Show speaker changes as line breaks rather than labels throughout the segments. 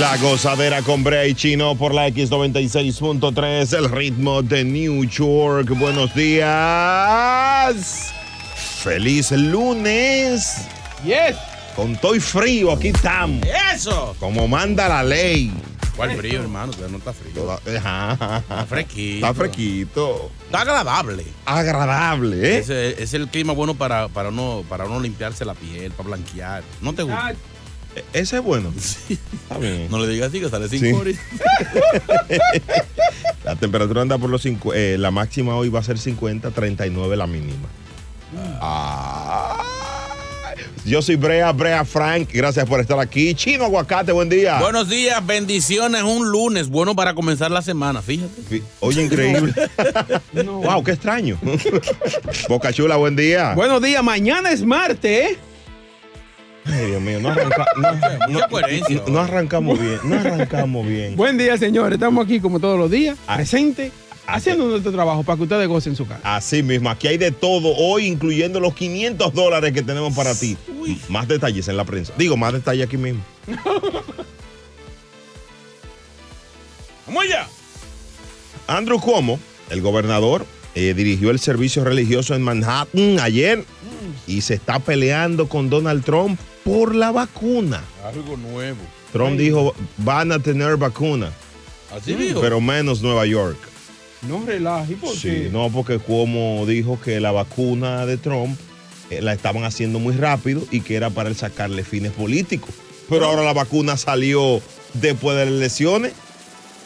La gozadera con Brea y Chino por la X96.3, el ritmo de New York. Buenos días. Feliz lunes.
Yes.
Con todo y frío, aquí estamos.
Eso.
Como manda la ley.
¿Cuál frío, hermano? Todavía no está frío.
Toda- Ajá.
Está fresquito.
Está fresquito.
Está agradable.
Agradable, ¿eh?
Ese es el clima bueno para, para, uno, para uno limpiarse la piel, para blanquear. ¿No te gusta?
Ese es bueno. Está bien.
No le digas así que sale sin
Sí.
coris.
La temperatura anda por los 50. eh, la máxima hoy va a ser 50, 39 la mínima. Ah. Yo soy Brea, Brea Frank. Gracias por estar aquí. Chino Aguacate, buen día.
Buenos días, bendiciones. Un lunes bueno para comenzar la semana, fíjate.
Oye, increíble. Wow, qué extraño. Boca Chula, buen día.
Buenos días, mañana es martes, ¿eh?
Ay, Dios mío, no, arranca- no- no- no arrancamos bien. No arrancamos bien.
Buen día, señores. Estamos aquí como todos los días,
Ah.
presentes, haciendo nuestro trabajo para que ustedes gocen su casa.
Así mismo, aquí hay de todo hoy, incluyendo los 500 dólares que tenemos para ti. Más detalles en la prensa. Digo, más detalles aquí mismo.
¡Vamos allá!
Andrew Cuomo, el gobernador, eh, dirigió el servicio religioso en Manhattan ayer y se está peleando con Donald Trump por la vacuna.
Algo nuevo.
Trump dijo, van a tener vacuna,
Así dijo.
pero menos Nueva York.
No relaje, ¿por
Sí,
qué?
no, porque Cuomo dijo que la vacuna de Trump eh, la estaban haciendo muy rápido y que era para él sacarle fines políticos. Pero ahora la vacuna salió después de las elecciones.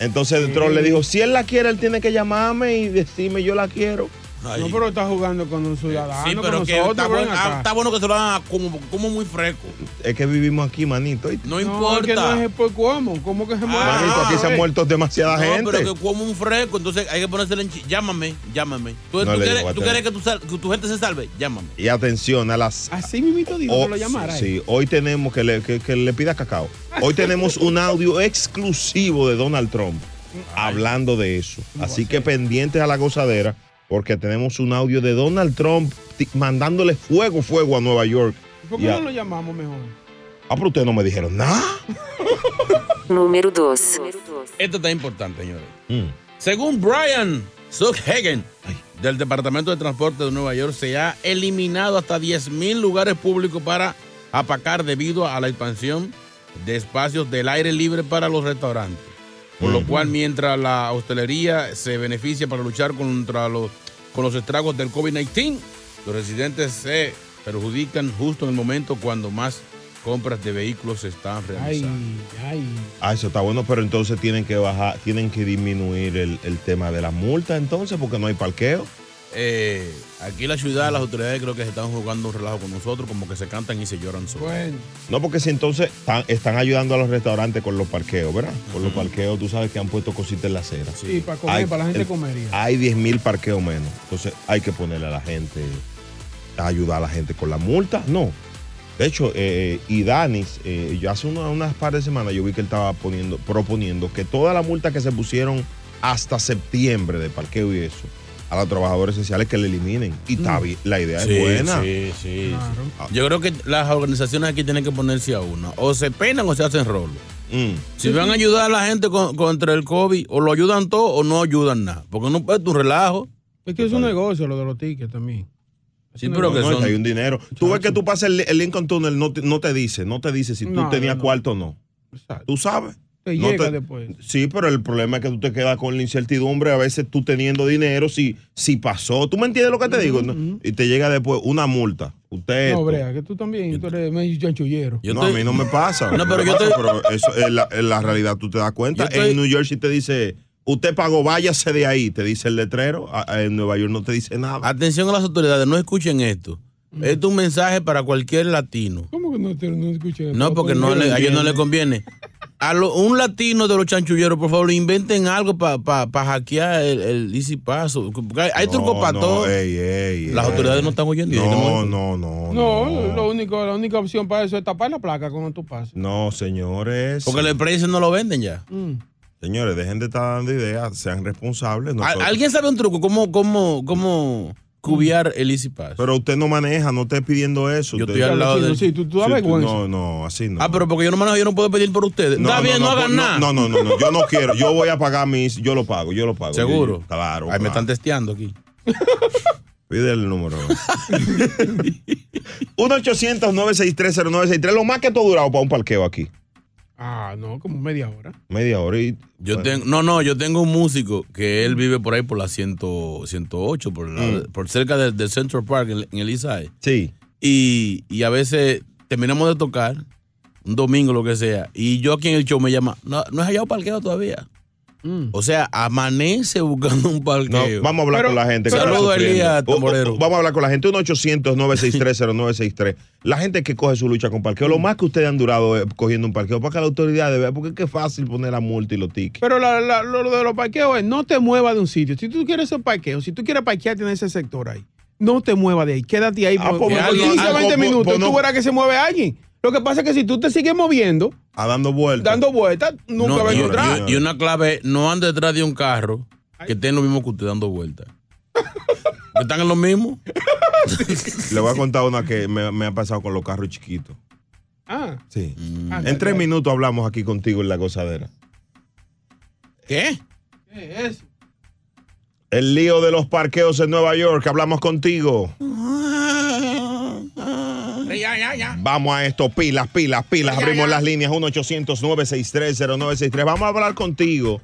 Entonces Trump le dijo, si él la quiere, él tiene que llamarme y decirme yo la quiero.
Ay.
No, pero está jugando con un ciudadano,
Sí, pero que está, bueno, está bueno que se lo hagan como, como muy fresco.
Es que vivimos aquí, manito.
No,
No,
importa.
es que no es por cómo. ¿Cómo que se muere?
Ah,
Manito, aquí se ha
Eh,
muerto demasiada
No,
gente.
pero que como un fresco, entonces hay que ponérselo en... Llámame, llámame. ¿Tú,
No
tú
le
quieres,
digo,
tú
bate.
quieres que, tu, sal- que tu gente se salve? Llámame.
Y atención, a las...
Así mismito dijo
Oh,
que lo llamara.
sí, hoy tenemos que le, que, que le pida cacao. Hoy tenemos un audio exclusivo de Donald Trump hablando de eso. Así que pendientes a la gozadera, porque tenemos un audio de Donald Trump mandándole fuego, fuego a Nueva York.
¿Por qué
a-
no lo llamamos mejor?
Ah, pero ustedes no me dijeron nada.
Número 2.
Esto está importante, señores.
Mm.
Según Brian Suckhagen, del Departamento de Transporte de Nueva York, se ha eliminado hasta 10.000 lugares públicos para apacar debido a la expansión de espacios del aire libre para los restaurantes. Por lo cual, mientras la hostelería se beneficia para luchar contra los, con los estragos del COVID-19, los residentes se perjudican justo en el momento cuando más compras de vehículos se están
Ay,
realizando.
ay.
Ah, eso está bueno, pero entonces tienen que bajar, tienen que disminuir el, el tema de la multa entonces, porque no hay parqueo.
Eh, aquí en la ciudad, las autoridades creo que se están jugando un relajo con nosotros, como que se cantan y se lloran solos.
Bueno,
No, porque si entonces están, están ayudando a los restaurantes con los parqueos, ¿verdad? Con los parqueos, tú sabes que han puesto cositas en la acera.
sí, para comer,
Hay-
para la gente
el-
comería.
Hay 10 mil parqueos menos. Entonces hay que ponerle a la gente, a ayudar a la gente con la multa. No. De hecho, eh, y Danis, eh, yo hace una- unas par de semanas yo vi que él estaba poniendo, proponiendo que toda la multa que se pusieron hasta septiembre de parqueo y eso, a los trabajadores esenciales que le eliminen. Y está bien, la idea
Sí,
es buena.
sí, sí,
Claro.
sí. Yo creo que las organizaciones aquí tienen que ponerse a una. O se penan o se hacen rolo.
Mm.
Si van a ayudar a la gente con- contra el COVID, o lo ayudan todo o no ayudan nada. Porque no es un relajo.
Es que es un negocio lo de los tickets también.
Sí, pero que
No,
son-
hay un dinero. Tú ves que tú pasas el, el Lincoln Tunnel, no te, no te dice, no te dice si tú
No,
tenías
no, no.
cuarto o no.
Exacto.
Tú sabes.
Te
No
llega
te-
después.
Sí, pero el problema es que tú te quedas con la incertidumbre, a veces tú teniendo dinero, si, si pasó, ¿tú me entiendes lo que te digo? Y te llega después una multa. Usted...
No,
esto.
Brea, que tú también, tú eres medio chanchullero.
Yo
no,
estoy-
a mí no me pasa.
No, pero yo
pasa,
estoy-
pero eso es la, es la realidad, tú te das cuenta.
Yo estoy-
En New Jersey te dice, usted pagó, váyase de ahí, te dice el letrero. En Nueva York no te dice nada.
Atención a las autoridades, no escuchen esto. Esto es un mensaje para cualquier latino.
¿Cómo que no, te, no escuché?
No, porque no le- a ellos no les conviene. A lo- un latino de los chanchulleros, por favor, inventen algo para hackear el, el Easy Pass. Hay, hay
No,
trucos para
no,
todo.
ey, ey,
Las
ey.
autoridades no están oyendo.
No, no, no.
No, Lo único, la única opción para eso es tapar la placa cuando tú pases.
No, señores.
Porque el precio no lo venden ya.
Mm.
Señores, dejen de estar dando ideas, sean responsables.
¿Al-
nosotros-
¿Alguien sabe un truco? ¿Cómo, cómo, cómo cubiar el Easy Pass?
Pero usted no maneja, no esté pidiendo eso.
Yo estoy al lado del-
sí, tú, tú
Sí, tú-. No, no, así no.
Ah, pero porque yo no manejo, yo no puedo pedir por ustedes. Está bien, no, hagan
pues,
nada.
No, no, no, no, yo no quiero. Yo voy a pagar mis. Yo lo pago, yo lo pago.
Seguro.
Yo- claro.
Ahí me están testeando aquí.
Pide el número. 1-800-963-0963. Lo más que has durado para un parqueo aquí.
Ah, no, como media hora.
Media hora. Y,
Yo
bueno,
tengo, no, no, yo tengo un músico que él vive por ahí por la 100, 108, por, la-
Mm.
por cerca del, del Central Park en, en el.
Sí.
Y, y a veces terminamos de tocar, un domingo lo que sea, y yo aquí en el show me llama, no, no he hallado parqueo todavía.
Mm.
O sea, amanece buscando un
No,
parqueo.
vamos a hablar
Pero-
con la gente.
Saludos. Elías Tamborero.
Vamos a hablar con la gente. 1-800-963-0963. La gente que coge su lucha con parqueo. Lo más que ustedes han durado eh, cogiendo un parqueo para que la autoridad vea, porque es que es fácil poner la multa y los tickets.
Pero la- la- lo, lo de los parqueos es no te muevas de un sitio. Si tú quieres ese parqueo, si tú quieres parquearte en ese sector ahí, no te muevas de ahí. Quédate ahí
Ah,
por,
pues,
por
pues,
15
ah,
20
pues,
minutos.
pues,
tú
no.
verás que se mueve alguien. Lo que pasa es que si tú te sigues moviendo,
A dando vueltas.
dando vueltas, nunca
No,
vas a
y,
encontrar.
y- y una clave, no ande detrás de un carro que estén lo mismo que usted dando vueltas. ¿Que ¿Están en lo mismo?
Le voy a contar una que me, me ha pasado con los carros chiquitos.
Ah,
Sí.
ah,
En tres
¿qué
minutos hablamos aquí contigo en la gozadera.
¿Qué?
es eso?
El lío de los parqueos en Nueva York. Hablamos contigo.
Ya, ya, ya.
Vamos a esto, pilas, pilas, pilas. Abrimos las líneas 1-800-963-0963. Vamos a hablar contigo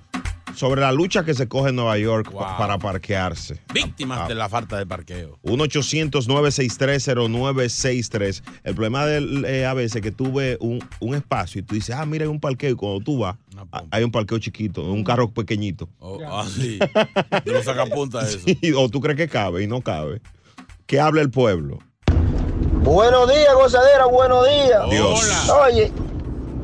sobre la lucha que se coge en Nueva York
Wow.
para parquearse.
Víctimas
Ah.
de la falta de parqueo.
1-800-963-0963. El problema de, eh, a veces que tú ves un, un espacio y tú dices, ah, mira, hay un parqueo. Y cuando tú vas, ah, hay un parqueo chiquito, un carro pequeñito.
Oh, ah, sí. Yo lo sacapunta eso.
o tú crees que cabe y no cabe. ¿Qué habla el pueblo?
Buenos días, gozadera, buenos días.
Dios.
Hola.
Oye,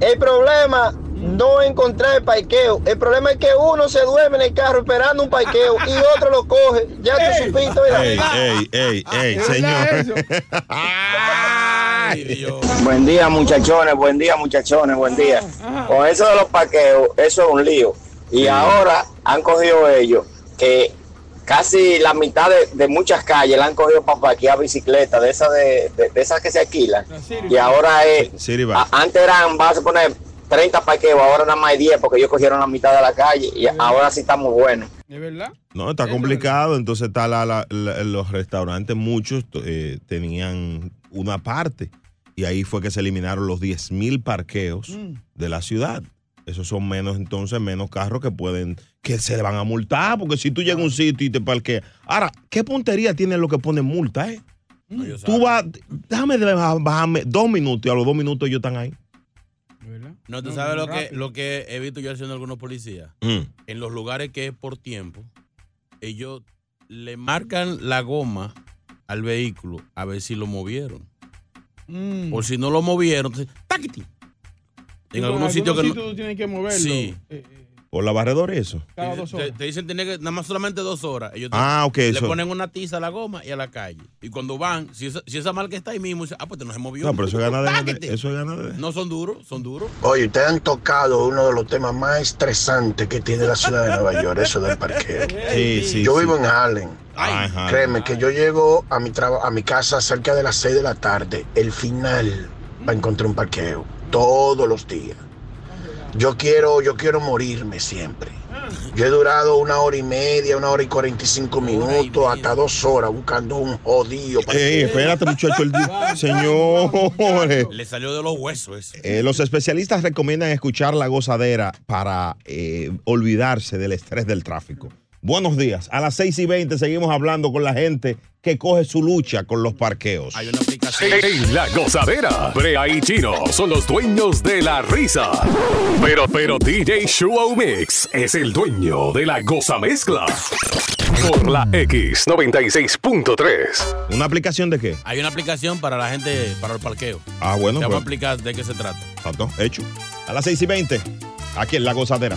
el problema no es encontrar el parqueo. El problema es que uno se duerme en el carro esperando un parqueo y otro lo coge. Ya tú supiste, ¿verdad?
Ey, ey, ey, ey,
¿Es verdad
señor.
Ay, Dios.
Buen día, muchachones, buen día, muchachones, buen día. Con eso de los parqueos, eso es un lío. Y ahora han cogido ellos que casi la mitad de, de muchas calles la han cogido para parquear bicicletas, de esas de, de- de esas que se alquilan. Y ahora es, a- antes eran, vas a poner 30 parqueos, ahora nada más hay 10 porque ellos cogieron la mitad de la calle y ahora sí estamos buenos.
¿Es verdad?
No, está complicado. Entonces está la, la- la- los restaurantes, muchos eh, tenían una parte. Y ahí fue que se eliminaron los 10 mil parqueos
Mm.
de la ciudad. Esos son menos, entonces, menos carros que pueden, que se le van a multar. Porque si tú llegas a un sitio y te parqueas. Ahora, ¿qué puntería tiene lo que pone multa, eh?
No,
Tú vas, déjame bajar- bajarme dos minutos y a los dos minutos ellos están ahí.
No, tú
No,
sabes lo que, lo que he visto yo haciendo algunos policías.
Mm.
En los lugares que es por tiempo, ellos le marcan la goma al vehículo a ver si lo movieron.
Mm.
Por si no lo movieron, entonces, ¡taquiti! En algunos sitios que no.
tú tienes que moverlo.
Sí.
eh, eh,
Por la barredora y eso.
cada
Te,
dos
te-
horas.
te dicen tener que nada más solamente dos horas. Ellos te-
Ah, ok.
le
Eso.
ponen una tiza a la goma y a la calle. Y cuando van, si esa, si esa marca está ahí mismo, dicen, ah, pues no se movió.
No, pero eso es gana de. Eso es gana de.
No son duros, son duros.
Oye, ustedes han tocado uno de los temas más estresantes que tiene la ciudad de Nueva York, eso del parqueo.
Sí, sí.
yo
sí.
vivo en Harlem.
Ajá.
Créeme que yo llego a mi traba- a mi casa cerca de las 6 de la tarde, el final, para encontrar un parqueo, todos los días. Yo quiero, yo quiero morirme siempre. Yo he durado una hora y media, una hora y 45 minutos, hasta dos horas buscando un jodido.
Ey, espérate, muchacho. El Señores.
Le salió de los huesos eso.
Eh, los especialistas recomiendan escuchar la gozadera para eh, olvidarse del estrés del tráfico. Buenos días. A las 6 y 20 seguimos hablando con la gente que coge su lucha con los parqueos.
Hay una aplicación.
En la gozadera, Brea y Chino son los dueños de la risa. Pero, pero DJ Show Mix es el dueño de la goza mezcla. Por la X96.3.
¿Una aplicación de qué?
Hay una aplicación para la gente, para el parqueo.
Ah, bueno,
Te voy a
pues,
explicar de qué se trata.
tanto, hecho. A las 6 y 20, aquí en la gozadera.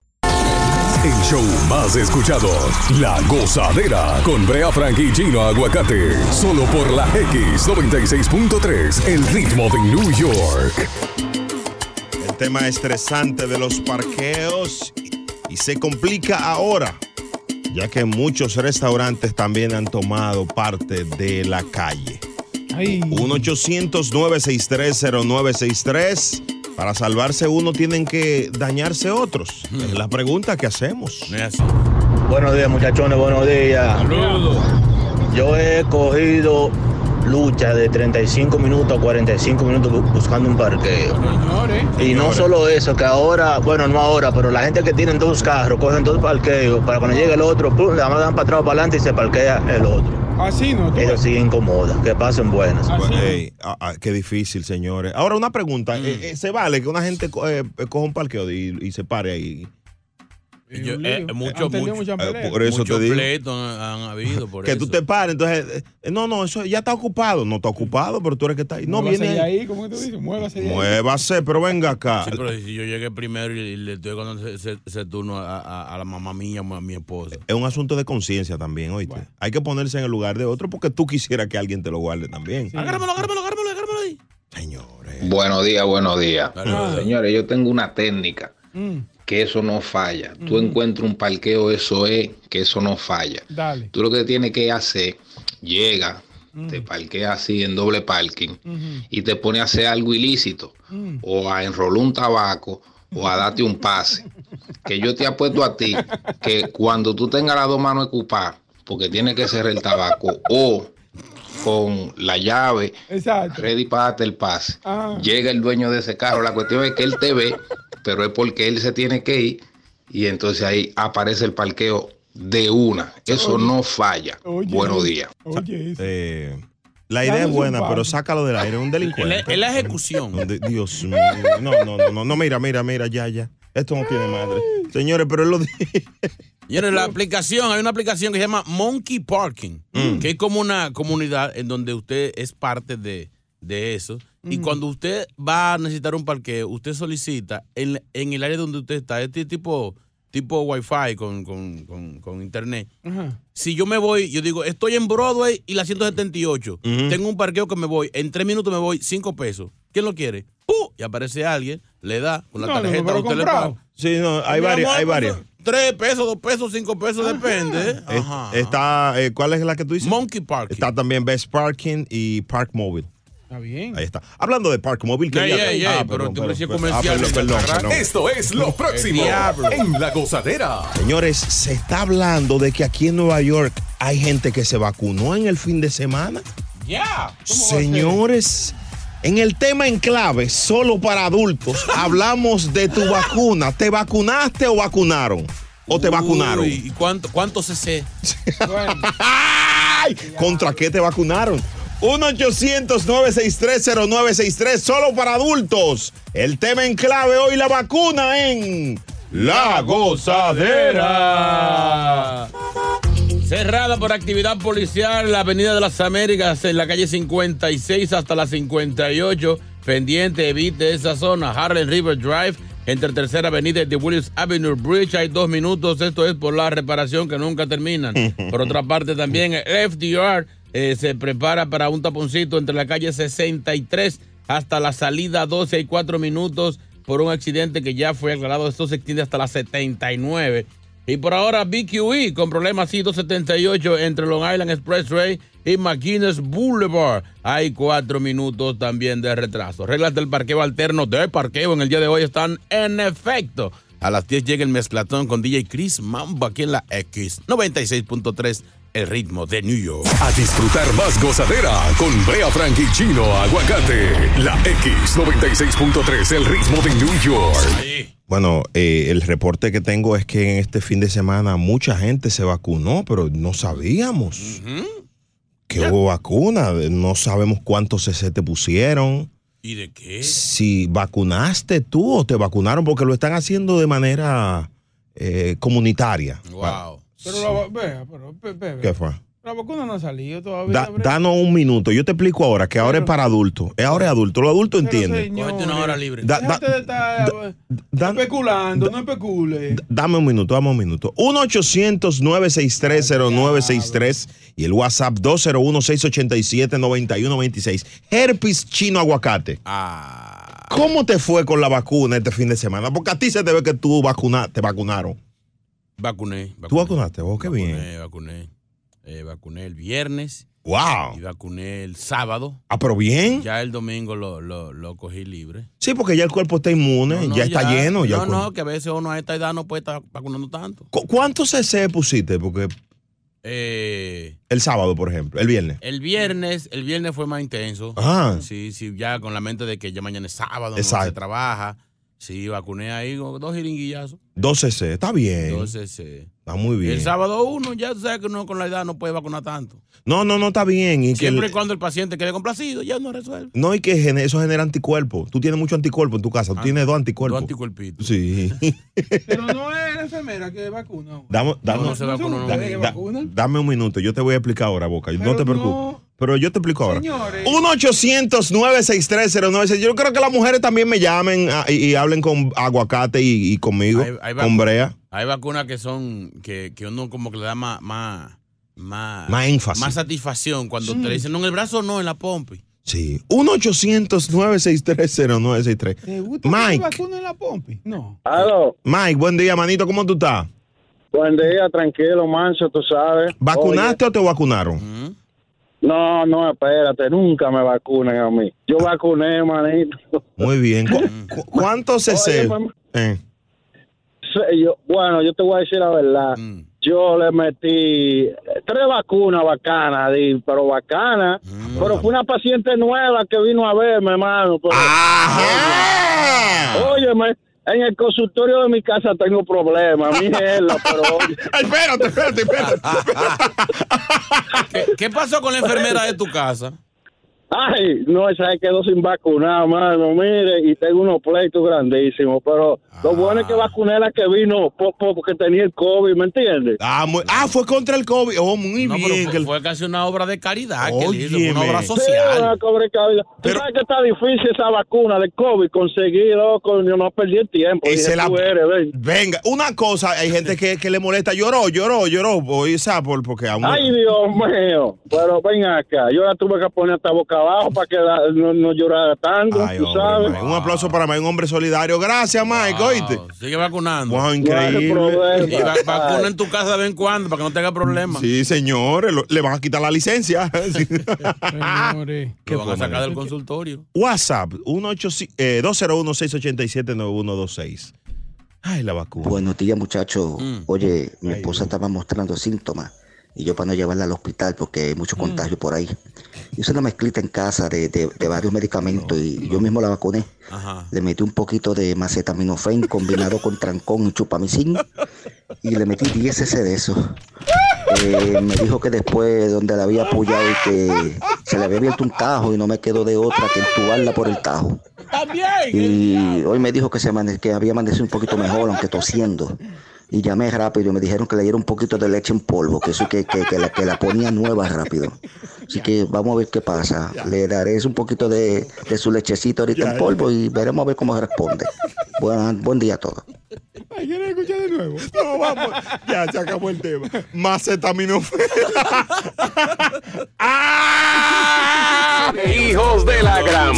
El show más escuchado, La Gozadera, con Brea Frank y Chino Aguacate. Solo por la X96.3, el ritmo de New York.
El tema estresante de los parqueos y se complica ahora, ya que muchos restaurantes también han tomado parte de la calle.
Ay.
1-800-963-0963. Para salvarse uno tienen que dañarse otros. Es la pregunta que hacemos.
Buenos días, muchachones, buenos días.
Saludos.
Yo he cogido lucha de 35 minutos a 45 minutos bu- buscando un parqueo.
Señores.
Y no solo eso, que ahora, bueno, no ahora, pero la gente que tiene dos carros, cogen dos parqueos, para cuando llegue el otro, pum, le dan para atrás o para adelante y se parquea el otro.
Así no. tú-
Eso sí incomoda, que pasen buenas.
Así no.
Ey, ah, ah, qué difícil, señores. Ahora, una pregunta. Eh, eh, ¿Se vale que una gente co- eh, coja un parqueo y, y se pare ahí?
Yo- eh, mucho, mucho.
muchas
Eh, por eso te digo.
pleitos han, han habido por
que
eso.
tú te pares, entonces, eh, no, no, eso ya está ocupado. No está ocupado, pero tú eres que está ahí. No
Muévase
viene ahí.
ahí, ¿cómo que tú dices? Muévase ahí.
Muévase, pero venga acá.
Sí, pero si yo llegué primero y le estoy dando ese, ese- ese turno a, a- a la mamá mía, a mi esposa.
Es un asunto de conciencia también, oíste.
Bueno.
Hay que ponerse en el lugar de otro porque tú quisieras que alguien te lo guarde también.
Agárramelo, agárramelo, agárramelo, agárramelo ahí.
Señores.
Buenos días, buenos días.
Ah.
Señores, yo tengo una técnica
Mm,
que eso no falla. Tú encuentras un parqueo, eso es que eso no falla.
dale.
Tú lo que tienes que hacer, llega, te parqueas así en doble parking y te pone a hacer algo ilícito o a enrolar un tabaco o a darte un pase. Que yo te apuesto a ti que cuando tú tengas las dos manos ocupadas, porque tiene que ser el tabaco o con la llave
Exacto.
ready para darte el pase.
Ah.
Llega el dueño de ese carro. La cuestión es que él te ve, pero es porque él se tiene que ir y entonces ahí aparece el parqueo de una. Eso no falla.
Oye,
Buenos días.
Oye, eso.
Eh, la idea es buena, pero sácalo del aire. Es un
En
delincuente.
en la ejecución.
Dios mío. No, no, no, no, no, mira, mira, mira, ya, ya. Esto no tiene madre. Señores, pero él lo dice.
Señores, la aplicación, hay una aplicación que se llama Monkey Parking,
Mm.
que es como una comunidad en donde usted es parte de, de eso. Y cuando usted va a necesitar un parqueo, usted solicita en, en el área donde usted está, este tipo, tipo Wi-Fi con, con, con, con internet.
Ajá.
Si yo me voy, yo digo, estoy en Broadway y la 178.
Ujú.
Tengo un parqueo que me voy. En tres minutos me voy, cinco pesos. ¿Quién lo quiere? ¡Pu! Y aparece alguien, le da con la
No, no,
tarjeta.
pero
usted le paga.
Sí, no, hay varias,
amor,
hay
pues,
varias.
Tres pesos, dos pesos, cinco pesos, depende. Ajá.
Está, eh, ¿cuál es la que tú dices?
Monkey Parking.
Está también Best Parking y Park Mobile.
Está bien.
Ahí está. Hablando de Park Mobile, que
ey,
Ah,
pero
perdón,
te ofrecía
perdón,
comercial,
ah, perdón,
mira,
perdón, perdón.
Esto es lo próximo en La Gozadera.
Señores, se está hablando de que aquí en Nueva York hay gente que se vacunó en el fin de semana.
Ya.
Señores, en el tema en clave, solo para adultos, hablamos de tu vacuna. ¿Te vacunaste o vacunaron? ¿O te vacunaron?
Uy, ¿Y cuánto, cuánto CC?
Bueno,
¡Ay! ¿Contra qué te vacunaron? 1-800-963-0963, solo para adultos. El tema en clave hoy, la vacuna en La Gozadera.
Cerrada por actividad policial la Avenida de las Américas en la calle 56 hasta la 58. Pendiente, evite esa zona. Harlem River Drive entre Tercera Avenida y The Willis Avenue Bridge. Hay dos minutos. Esto es por la reparación que nunca terminan. Por otra parte, también el FDR eh, se prepara para un taponcito entre la calle 63 hasta la salida 12 y 4 minutos por un accidente que ya fue aclarado. Esto se extiende hasta la 79. Y por ahora BQE con problemas I-278 entre Long Island Expressway y McGuinness Boulevard. Hay cuatro minutos también de retraso. Reglas del parqueo alterno de parqueo en el día de hoy están en efecto. A las 10 llega el mezclatón con DJ Chris Mambo aquí en la X 96.3, el ritmo de New York.
A disfrutar más gozadera con Brea Frank y Chino Aguacate. La X96.3, el ritmo de New York.
Bueno, eh, el reporte que tengo es que en este fin de semana mucha gente se vacunó, pero no sabíamos que hubo vacuna. No sabemos cuántos CC te pusieron.
¿Y de qué?
Si vacunaste tú o te vacunaron, porque lo están haciendo de manera eh, comunitaria.
Wow.
Pero la, vea, pero.
¿Qué fue?
La vacuna no ha salido todavía.
Da- danos un minuto. Yo te explico ahora que ahora es para adultos. Es ahora es adulto. Los adultos entienden.
Cógete una hora libre.
Da- da-
de estar
da-
especulando, no especule.
Dame un minuto, dame un minuto. 1-800-963-0963 y el WhatsApp 201-687-9126. Herpes chino aguacate.
Ah.
¿Cómo te fue con la vacuna este fin de semana? Porque a ti se te ve que tú vacuna, te vacunaron.
Vacuné.
¿Tú vacunaste? Oh, qué bien.
Vacuné, vacuné. Eh, vacuné el viernes.
Wow.
Y vacuné el sábado.
Ah, pero bien.
Ya el domingo lo, lo, lo cogí libre.
Sí, porque ya el cuerpo está inmune,
No, no,
ya está lleno. Ya
no, no, que a veces uno a esta edad no puede estar vacunando tanto.
¿Cu- ¿Cuántos CC pusiste? Porque
Eh,
el sábado, por ejemplo, el viernes.
el viernes, el viernes fue más intenso.
Ah.
Sí, sí, ya con la mente de que ya mañana es sábado, no
Exacto.
se trabaja. Sí, vacuné ahí con dos jeringuillazos.
Dos CC, está bien.
Entonces, eh,
Está muy bien.
el sábado uno, ya sabes que uno con la edad no puede vacunar tanto.
No, no, no está bien. Y que
Siempre
el-
y cuando el paciente quede complacido, ya uno resuelve.
No, y que eso genera anticuerpos. Tú tienes mucho anticuerpo en tu casa. Tú
Ah,
tienes dos anticuerpos.
Dos anticuerpitos.
Sí.
Pero no es la enfermera que vacuna.
Dame, dame-
no se vacuna, no.
dame un minuto. Yo te voy a explicar ahora, Boca. no te preocupes.
no.
Pero yo te explico ahora.
Señores.
1-800-963-0963. Yo creo que las mujeres también me llamen ah, y, y hablen con aguacate y, y conmigo,
Hay- hay
con brea.
Hay vacunas que son, que, que uno como que le da más, más, más,
Más énfasis.
más satisfacción cuando te dicen, no, en el brazo no, en la pompi.
Sí. 1-800-963-0963.
¿Te gusta
Mike.
te vacunen en la pompi? No.
Aló,
Mike, buen día, manito. ¿Cómo tú estás?
buen día, tranquilo, manso, tú sabes.
¿Vacunaste o te vacunaron?
Oye, no, no, espérate, nunca me vacunen a mí. Yo vacuné, manito.
Muy bien. ¿Cu- cu- ¿Cuántos CC?
Oye, mamá.
Eh.
Yo- bueno, yo te voy a decir la verdad.
Mm.
Yo le metí tres vacunas bacanas, di, pero bacanas.
Mm.
pero fue una paciente nueva que vino a verme, hermano. pero-
¡Ajá!
Óyeme, en el consultorio de mi casa tengo problemas, mi mierda, pero
espérate, espérate, espérate.
¿Qué, qué pasó con la enfermera de tu casa?
Ay, no, esa se quedó sin vacunar, mano. Mire, y tengo unos pleitos grandísimos. Pero lo bueno es que vacuné a la que vino po- po- porque tenía el COVID, ¿me entiendes?
Ah, muy- ah, fue contra el COVID. Oh, muy
No, pero
bien.
fue,
que el-
fue casi una obra de caridad que hizo, fue una obra
Sí,
social.
una cobre cabida. Tú
Pero-
sabes que está difícil esa vacuna de COVID conseguir, loco. Yo no perdí el tiempo.
Y
Dije,
se la-
eres, ven.
Venga, una cosa, hay gente que, que le molesta. Lloró, lloró, lloró. Por- porque aún-
Ay, Dios mío. Pero ven acá. Yo la tuve que poner hasta boca para que la- no, no llorara tanto,
Ay,
tú
hombre,
sabes.
Mike. Un aplauso para Mike, un hombre solidario. Gracias, Mike,
Wow,
oíste.
Sigue vacunando.
Wow, increíble.
Y va- vacuna en tu casa de vez en cuando para que no tenga problemas.
Sí, señores, lo- le van a quitar la licencia.
Señores.
Lo van a sacar del consultorio.
WhatsApp, 18, eh, 201-687-9126. Ay, la vacuna.
Buenos días, muchachos.
Mm.
Oye, mi
Ay,
esposa estaba mostrando síntomas y yo para no llevarla al hospital porque hay mucho contagio por ahí. Hice una mezclita en casa de, de- de varios medicamentos y yo mismo la vacuné.
Ajá.
Le metí un poquito de macetaminofen combinado con trancón y chupamicin y le metí 10 cc de eso. Eh, me dijo que después donde la había apoyado y que se le había abierto un tajo y no me quedó de otra que entubarla por el tajo.
También.
Y hoy me dijo que, se que había amanecido un poquito mejor, aunque tosiendo. Y llamé rápido y me dijeron que le diera un poquito de leche en polvo, que eso que, que, que la, que la ponía nueva rápido. Así que vamos a ver qué pasa. Le daré un poquito de, de su lechecito ahorita en polvo y veremos a ver cómo responde. Buen, buen día a todos.
¿Quieres escuchar de nuevo?
No, vamos. Ya se acabó el tema. Macetaminofen.
Hijos de la gran.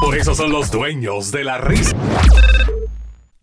Por eso son los dueños de la risa.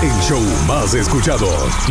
El show más escuchado,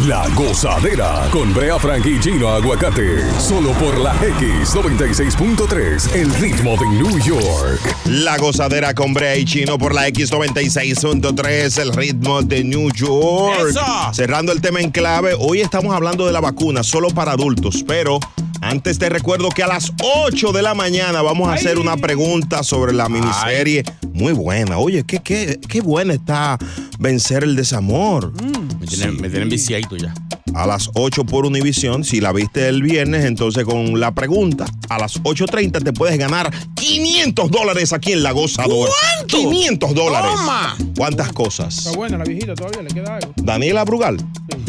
La Gozadera, con Brea Frank y Gino Aguacate. Solo por la X96.3, el ritmo de New York.
La gozadera con Brea y Chino por la X96.3, el ritmo de New York.
¡Eso!
Cerrando el tema en clave, hoy estamos hablando de la vacuna solo para adultos, pero antes te recuerdo que a las 8 de la mañana vamos a hacer una pregunta sobre la miniserie muy buena. Oye, qué, qué, qué buena está Vencer el Desamor.
Me tienen, me tienen viciadito ya.
A las 8 por Univisión. Si la viste el viernes, entonces con la pregunta, a las 8.30 te puedes ganar 500 dólares aquí en La Gozadora.
¿Cuánto?
500 dólares.
Toma.
¿Cuántas cosas?
Está buena la viejita todavía, le queda algo.
Daniela Brugal.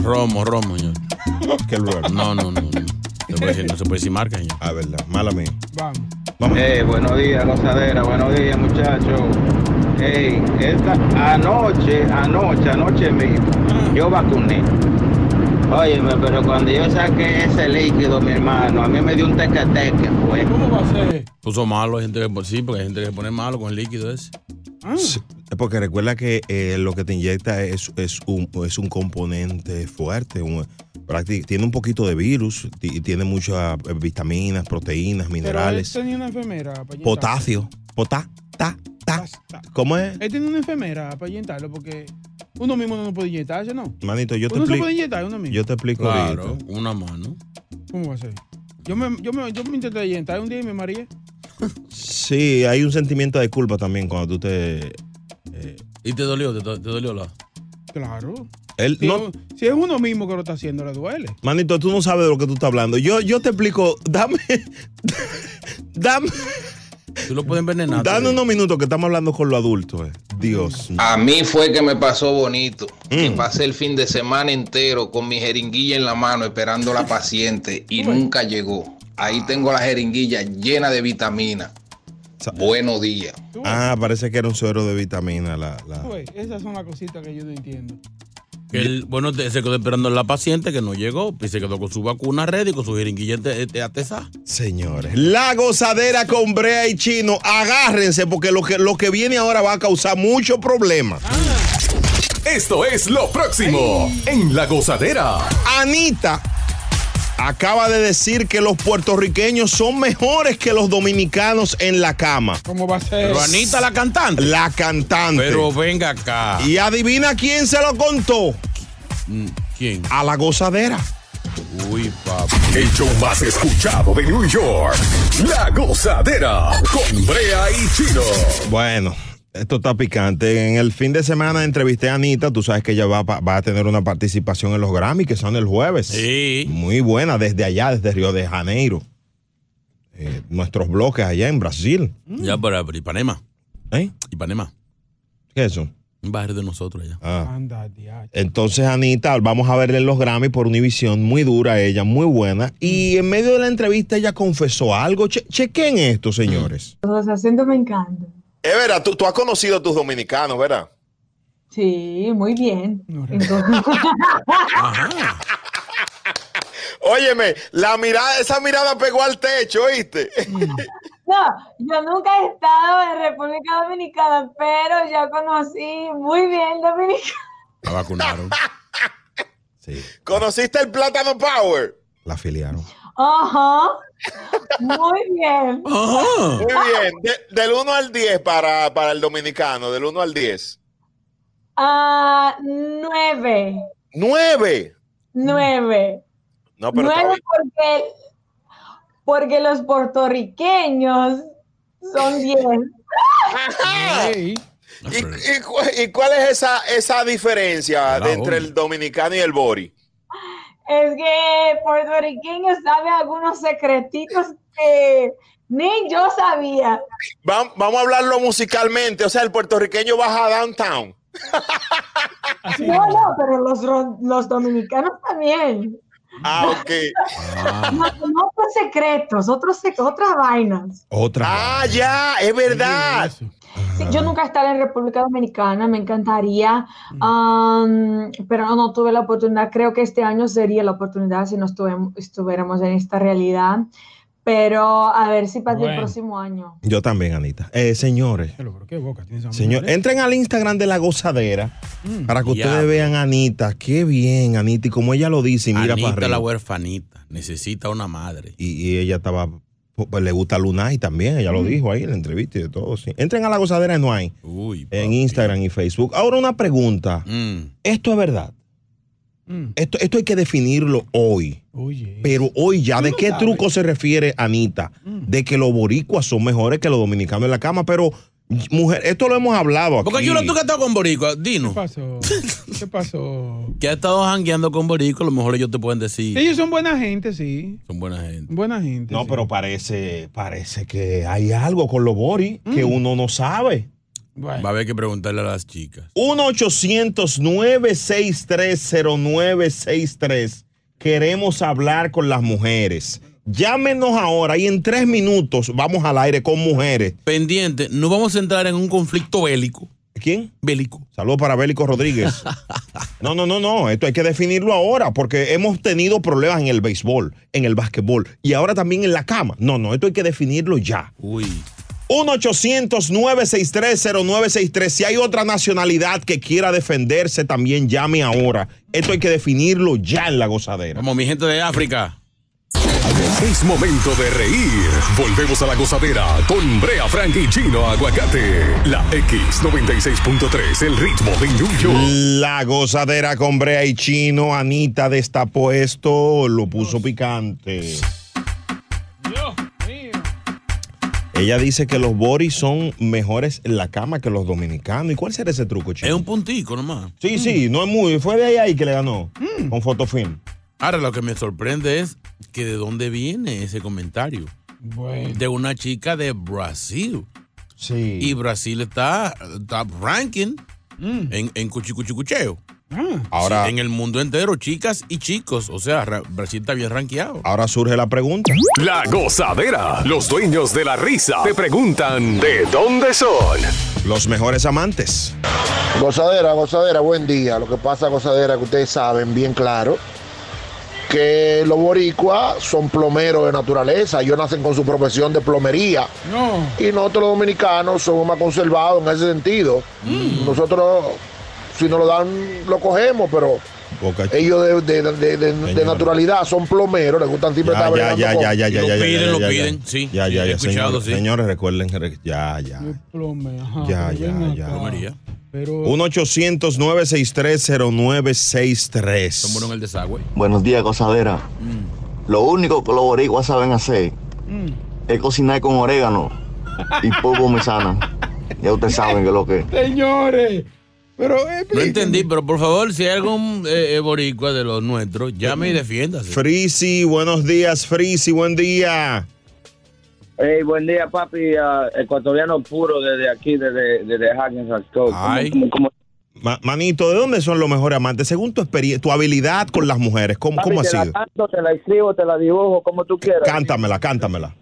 Romo, romo, señor.
¿Qué lugar?
No, no, no. No, No se puede decir, no se puede decir marca, señor.
Ah, verdad. Mala mía.
Vamos.
Vamos.
Hey, buenos días, gozadera, buenos días, muchachos. Hey, esta anoche, anoche, anoche mismo, yo vacuné. Óyeme, pero cuando yo saqué ese líquido, mi hermano, a mí me dio un teque-teque, fue.
¿Cómo va a ser?
Puso malo, hay gente que sí, porque hay gente que se pone malo con el líquido ese.
Ah,
Sí, Porque recuerda que eh, lo que te inyecta es, es, un, es un componente fuerte. un- tiene un poquito de virus y tiene muchas eh, vitaminas, proteínas,
Pero él
minerales,
tenía una enfermera para
potasio. Potá, ta, ta. ¿Cómo es?
Él tiene una enfermera para inyectarlo porque uno mismo no puede inyectarse, ¿no?
Manito, yo te
Uno se
explico.
puede inyectar uno mismo.
Yo te explico
Claro,
ahorita.
una mano.
¿Cómo va a ser? Yo me, yo me, yo me intenté inyectar un día y me mareé.
Sí, hay un sentimiento de culpa también cuando tú te.
¿Y te dolió? ¿Te, te dolió la?
Claro.
Él,
Si,
no,
es, si es uno mismo que lo está haciendo, le duele.
manito, tú no sabes de lo que tú estás hablando. Yo, yo te explico. Dame. dame.
Tú lo puedes envenenar.
Dame unos minutos que estamos hablando con los adultos. eh. Dios.
A mí fue que me pasó bonito. Que
Mm.
pasé el fin de semana entero con mi jeringuilla en la mano esperando a la paciente y nunca llegó. Ahí tengo la jeringuilla llena de vitamina. Buenos días.
Ah, parece que era un suero de vitamina. La,
Esas son las cositas que yo no entiendo.
Que él, bueno, se quedó esperando a la paciente que no llegó y se quedó con su vacuna ready, con su jeringuilla de, de atesa.
Señores, la gozadera con Brea y Chino, agárrense porque lo que, lo que viene ahora va a causar mucho problema.
Esto es lo próximo en La Gozadera.
Anita acaba de decir que los puertorriqueños son mejores que los dominicanos en la cama.
¿Cómo va a ser?
Pero Anita, la cantante.
La cantante.
Pero venga acá.
Y adivina quién se lo contó.
Mm, ¿Quién?
A la gozadera.
Uy, papi.
El show más escuchado de New York. La Gozadera con Brea y Chino.
Bueno, esto está picante. En el fin de semana entrevisté a Anita. Tú sabes que ella va, va a tener una participación en los Grammy, que son el jueves.
Sí.
Muy buena, desde allá, desde Río de Janeiro. Eh, nuestros bloques allá en Brasil.
Ya para Ipanema.
¿Eh?
Ipanema.
¿Qué es eso?
Un barrio de nosotros allá.
Ah. Entonces, Anita, vamos a verle en los Grammy por Univision, muy dura ella, muy buena. Y en medio de la entrevista ella confesó algo. Che- chequen esto, señores.
Los acentos me encantan.
Es verdad, tú, tú has conocido a tus dominicanos, ¿verdad?
Sí, muy bien. Entonces,
Óyeme, la mirada, esa mirada pegó al techo, ¿oíste?
no, yo nunca he estado en República Dominicana, pero ya conocí muy bien Dominicana.
La vacunaron.
¿Conociste el Plátano Power? La afiliaron.
Ajá. Muy bien.
Muy bien. De- del 1 al 10 para, para el dominicano, del 1 al 10.
Ah, nueve.
9.
Nueve.
No, pero está
nueve
bien.
porque, porque los puertorriqueños son diez.
Ey,
¿Y, y y cuál es esa, esa diferencia de entre el dominicano y el bori?
Es que puertorriqueño sabe algunos secretitos que ni yo sabía.
Va- vamos a hablarlo musicalmente. O sea, el puertorriqueño baja a downtown.
No, no, pero los, los dominicanos también.
Ah, ok.
No, no otros secretos, otros sec- otras vainas.
Otra.
Ah, ya, es verdad.
Sí, yo nunca he estado en República Dominicana, me encantaría, am, pero no, no tuve la oportunidad. Creo que este año sería la oportunidad si no estuve- estuviéramos en esta realidad. Pero a ver si para el
Bueno.
próximo año.
Yo también, Anita. Eh, señores,
¿Qué boca tiene esa
señor,
eh?
entren al Instagram de la gozadera
Mm.
para que ustedes vean a Anita. Qué bien, Anita. Y como ella lo dice, mira
Anita
para arriba.
la huerfanita necesita una madre.
y, y ella estaba, pues le gusta Lunay también, ella lo dijo ahí en la entrevista y de todo. sí. Entren a la gozadera Nuay,
Uy,
en Instagram y Facebook. Ahora una pregunta.
Mm.
¿Esto es verdad? Esto, esto hay que definirlo hoy. Pero hoy ya, ¿de qué truco se refiere Anita? De que los boricuas son mejores que los dominicanos en la cama, pero mujer, esto lo hemos hablado aquí.
Porque yo tú que has estado con Boricua, Dino.
¿Qué pasó? ¿Qué pasó?
Que has estado jangueando con Boricua, a lo mejor ellos te pueden decir.
Ellos son buena gente, sí.
Son buena gente.
Buena gente.
No, pero parece, parece que hay algo con los boris que
Mm.
uno no sabe.
Va a haber que preguntarle a las chicas.
1-800-963-0963. Queremos hablar con las mujeres. Llámenos ahora y en tres minutos vamos al aire con mujeres.
Pendiente, no vamos a entrar en un conflicto bélico.
¿Quién?
Bélico.
Saludos para Bélico Rodríguez. No, no, no, no. Esto hay que definirlo ahora porque hemos tenido problemas en el béisbol, en el básquetbol y ahora también en la cama. No, no, esto hay que definirlo ya.
Uy.
1-800-963-0963. Si hay otra nacionalidad que quiera defenderse, también llame ahora. Esto hay que definirlo ya en la gozadera.
Vamos, mi gente de África.
Es momento de reír. Volvemos a la gozadera con Brea Frank y Chino Aguacate. La X96.3, el ritmo de New York.
La gozadera con Brea y Chino. Anita destapó esto, lo puso picante. Ella dice que los boris son mejores en la cama que los dominicanos. ¿Y cuál será ese truco, Chino?
Es un puntico nomás.
Sí, sí, no es muy. Fue de ahí, ahí que le ganó. Con fotofilm.
Ahora, lo que me sorprende es que de dónde viene ese comentario. De una chica de Brasil.
Sí.
Y Brasil está top ranking en, en cuchicuchicucheo.
Ahora-
Sí, en el mundo entero, chicas y chicos. O sea, ra- Brasil está bien rankeado.
Ahora surge la pregunta.
La gozadera. Los dueños de la risa te preguntan ¿de dónde son?
Los mejores amantes.
Gozadera, gozadera, buen día. Lo que pasa, gozadera, que ustedes saben bien claro que los boricuas son plomeros de naturaleza. Ellos nacen con su profesión de plomería.
No.
Y nosotros los dominicanos somos más conservados en ese sentido. Nosotros, si nos lo dan, lo cogemos, pero ellos de, de- de- de- de naturalidad son plomeros, les gustan siempre
Ya,
estar
ya, ya,
con-
ya, ya, ya, ya, ya,
piden,
ya,
lo
ya,
piden,
ya.
sí.
Ya, ya, ya, señores,
sí.
señores, recuerden, re- ya, ya. Ya, ya, ya.
Pero
1-800-963-0963.
Son en el desagüe.
Buenos días, gozadera. Lo único que los boricuas saben hacer es cocinar con orégano y polvo mesana. Ya ustedes saben que es lo que es.
Señores, pero
No entendí, pero por favor, si hay algún eh, eh, boricua de los nuestros, llame y defiéndase.
Frisi, buenos días, Frisi, buen día.
Hey, buen día, papi. ah, ecuatoriano puro desde aquí, desde, desde Hackensack. ¿Cómo- cómo- cómo-
Ma- manito, ¿de dónde son los mejores amantes? Según tu experiencia, tu habilidad con las mujeres, ¿cómo,
Papi,
cómo ha
te
sido?
la canto, te la escribo, te la dibujo, como tú quieras.
Cántamela, cántamela.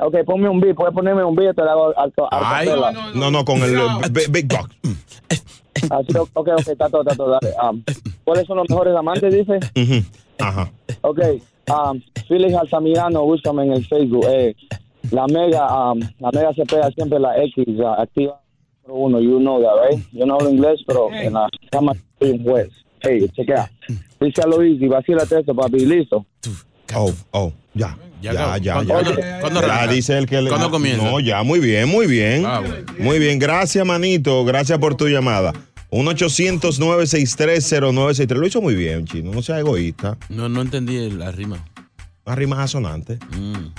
Ok, ponme un beat, puedes ponerme un beat, te la hago al
Ay, no, no, con el Big, Big Box.
Así, ok, ok, está todo, está todo. dale. Um, ¿Cuáles son los mejores amantes, dice?
Ajá.
Ok, um, Félix Altamirano, búscame en el Facebook. Eh, la Mega, um, la Mega se pega siempre la X, ah, activa número uno, you know that, right? Yo no hablo inglés, pero en la cama soy un juez. Hey, chequea. Dice a Luis y vacílate esto, papi, listo.
Oh, oh, ya.
Ya
Ya, ya,
¿Cuándo-
ya. ya.
cuándo
Ya
arranca?
dice el que le.
¿Cuándo comienza?
No, ya, muy bien, muy bien.
Ah, bueno.
Muy bien, gracias, manito. Gracias por tu llamada. 1-800-963-0963. Lo hizo muy bien, chino. No sea egoísta.
No, no entendí la rima.
Una rima asonante.
Mm.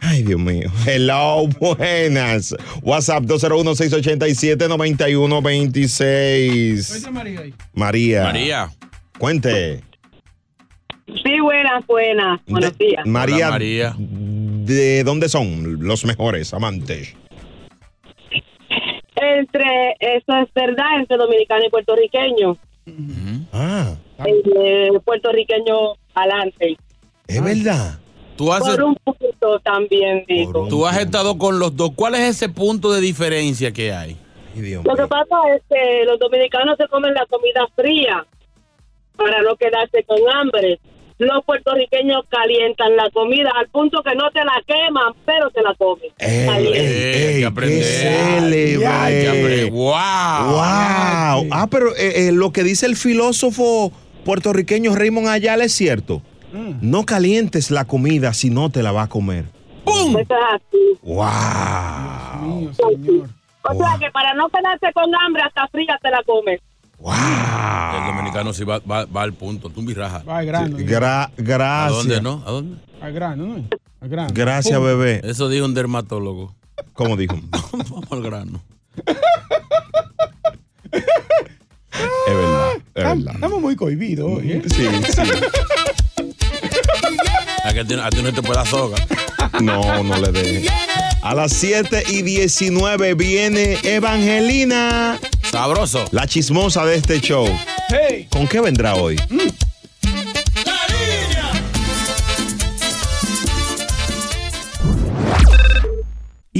Ay, Dios mío. Hello, buenas. WhatsApp 201-687-9126. María.
María.
Cuente.
Sí, buenas, buenas. Buenos días.
María,
Hola, María.
¿de dónde son los mejores amantes?
Entre, eso es verdad, entre dominicano y puertorriqueño.
Ah,
El puertorriqueño adelante.
es verdad.
Tú has,
Por un también, digo.
tú has estado con los dos. ¿Cuál es ese punto de diferencia que hay?
Lo que pasa es que los dominicanos se comen la comida fría para no quedarse con hambre. Los puertorriqueños calientan la comida al punto que no te la queman, pero te la comen. Caliente.
Ey, qué célebre.
¡Wow!
Wow. Ah, pero eh, eh, lo que dice el filósofo puertorriqueño Raymond Ayala es cierto. No calientes la comida si no te la va a comer.
Eso es así.
Wow.
O sea que para no quedarse con hambre, hasta fría te la comes.
El dominicano sí va, va, va al punto. Tú mi raja.
Va al grano.
Gra-
¿A
gracias.
dónde no? ¿A dónde?
Al grano, ¿no? Al grano.
Gracias,
Pum.
bebé.
Eso dijo un dermatólogo.
¿Cómo dijo?
Vamos al grano.
Es verdad, es verdad.
Estamos muy cohibidos hoy, ¿eh?
Sí, sí.
Que a ti no te pueda soga.
No, no le deje. A las 7 y 19 viene Evangelina.
Sabroso.
La chismosa de este show.
Hey.
¿Con qué vendrá hoy?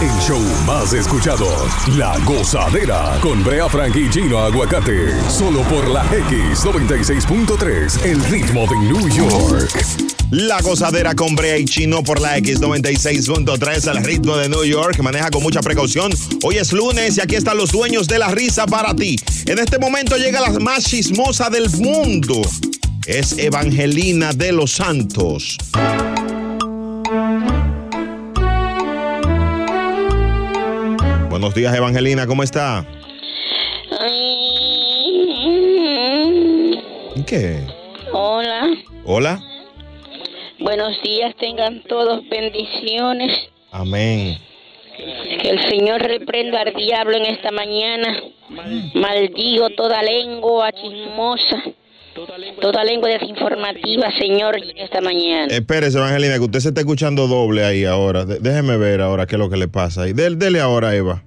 El show más escuchado, La Gozadera, con Brea Frank y Gino Aguacate, solo por la X96.3, el ritmo de New York.
La gozadera con Brea y Chino por la X96.3 al ritmo de New York. Maneja con mucha precaución. Hoy es lunes y aquí están los dueños de la risa para ti. En este momento llega la más chismosa del mundo. Es Evangelina de los Santos. Buenos días, Evangelina, ¿cómo está? ¿Qué?
Hola,
Hola.
buenos días, tengan todos bendiciones.
Amén.
Que el Señor reprenda al diablo en esta mañana. Maldigo toda lengua chismosa, toda lengua desinformativa, Señor, en esta mañana.
Espérese, Evangelina, que usted se está escuchando doble ahí ahora. De- déjeme ver ahora qué es lo que le pasa ahí. Del- dele ahora, Eva.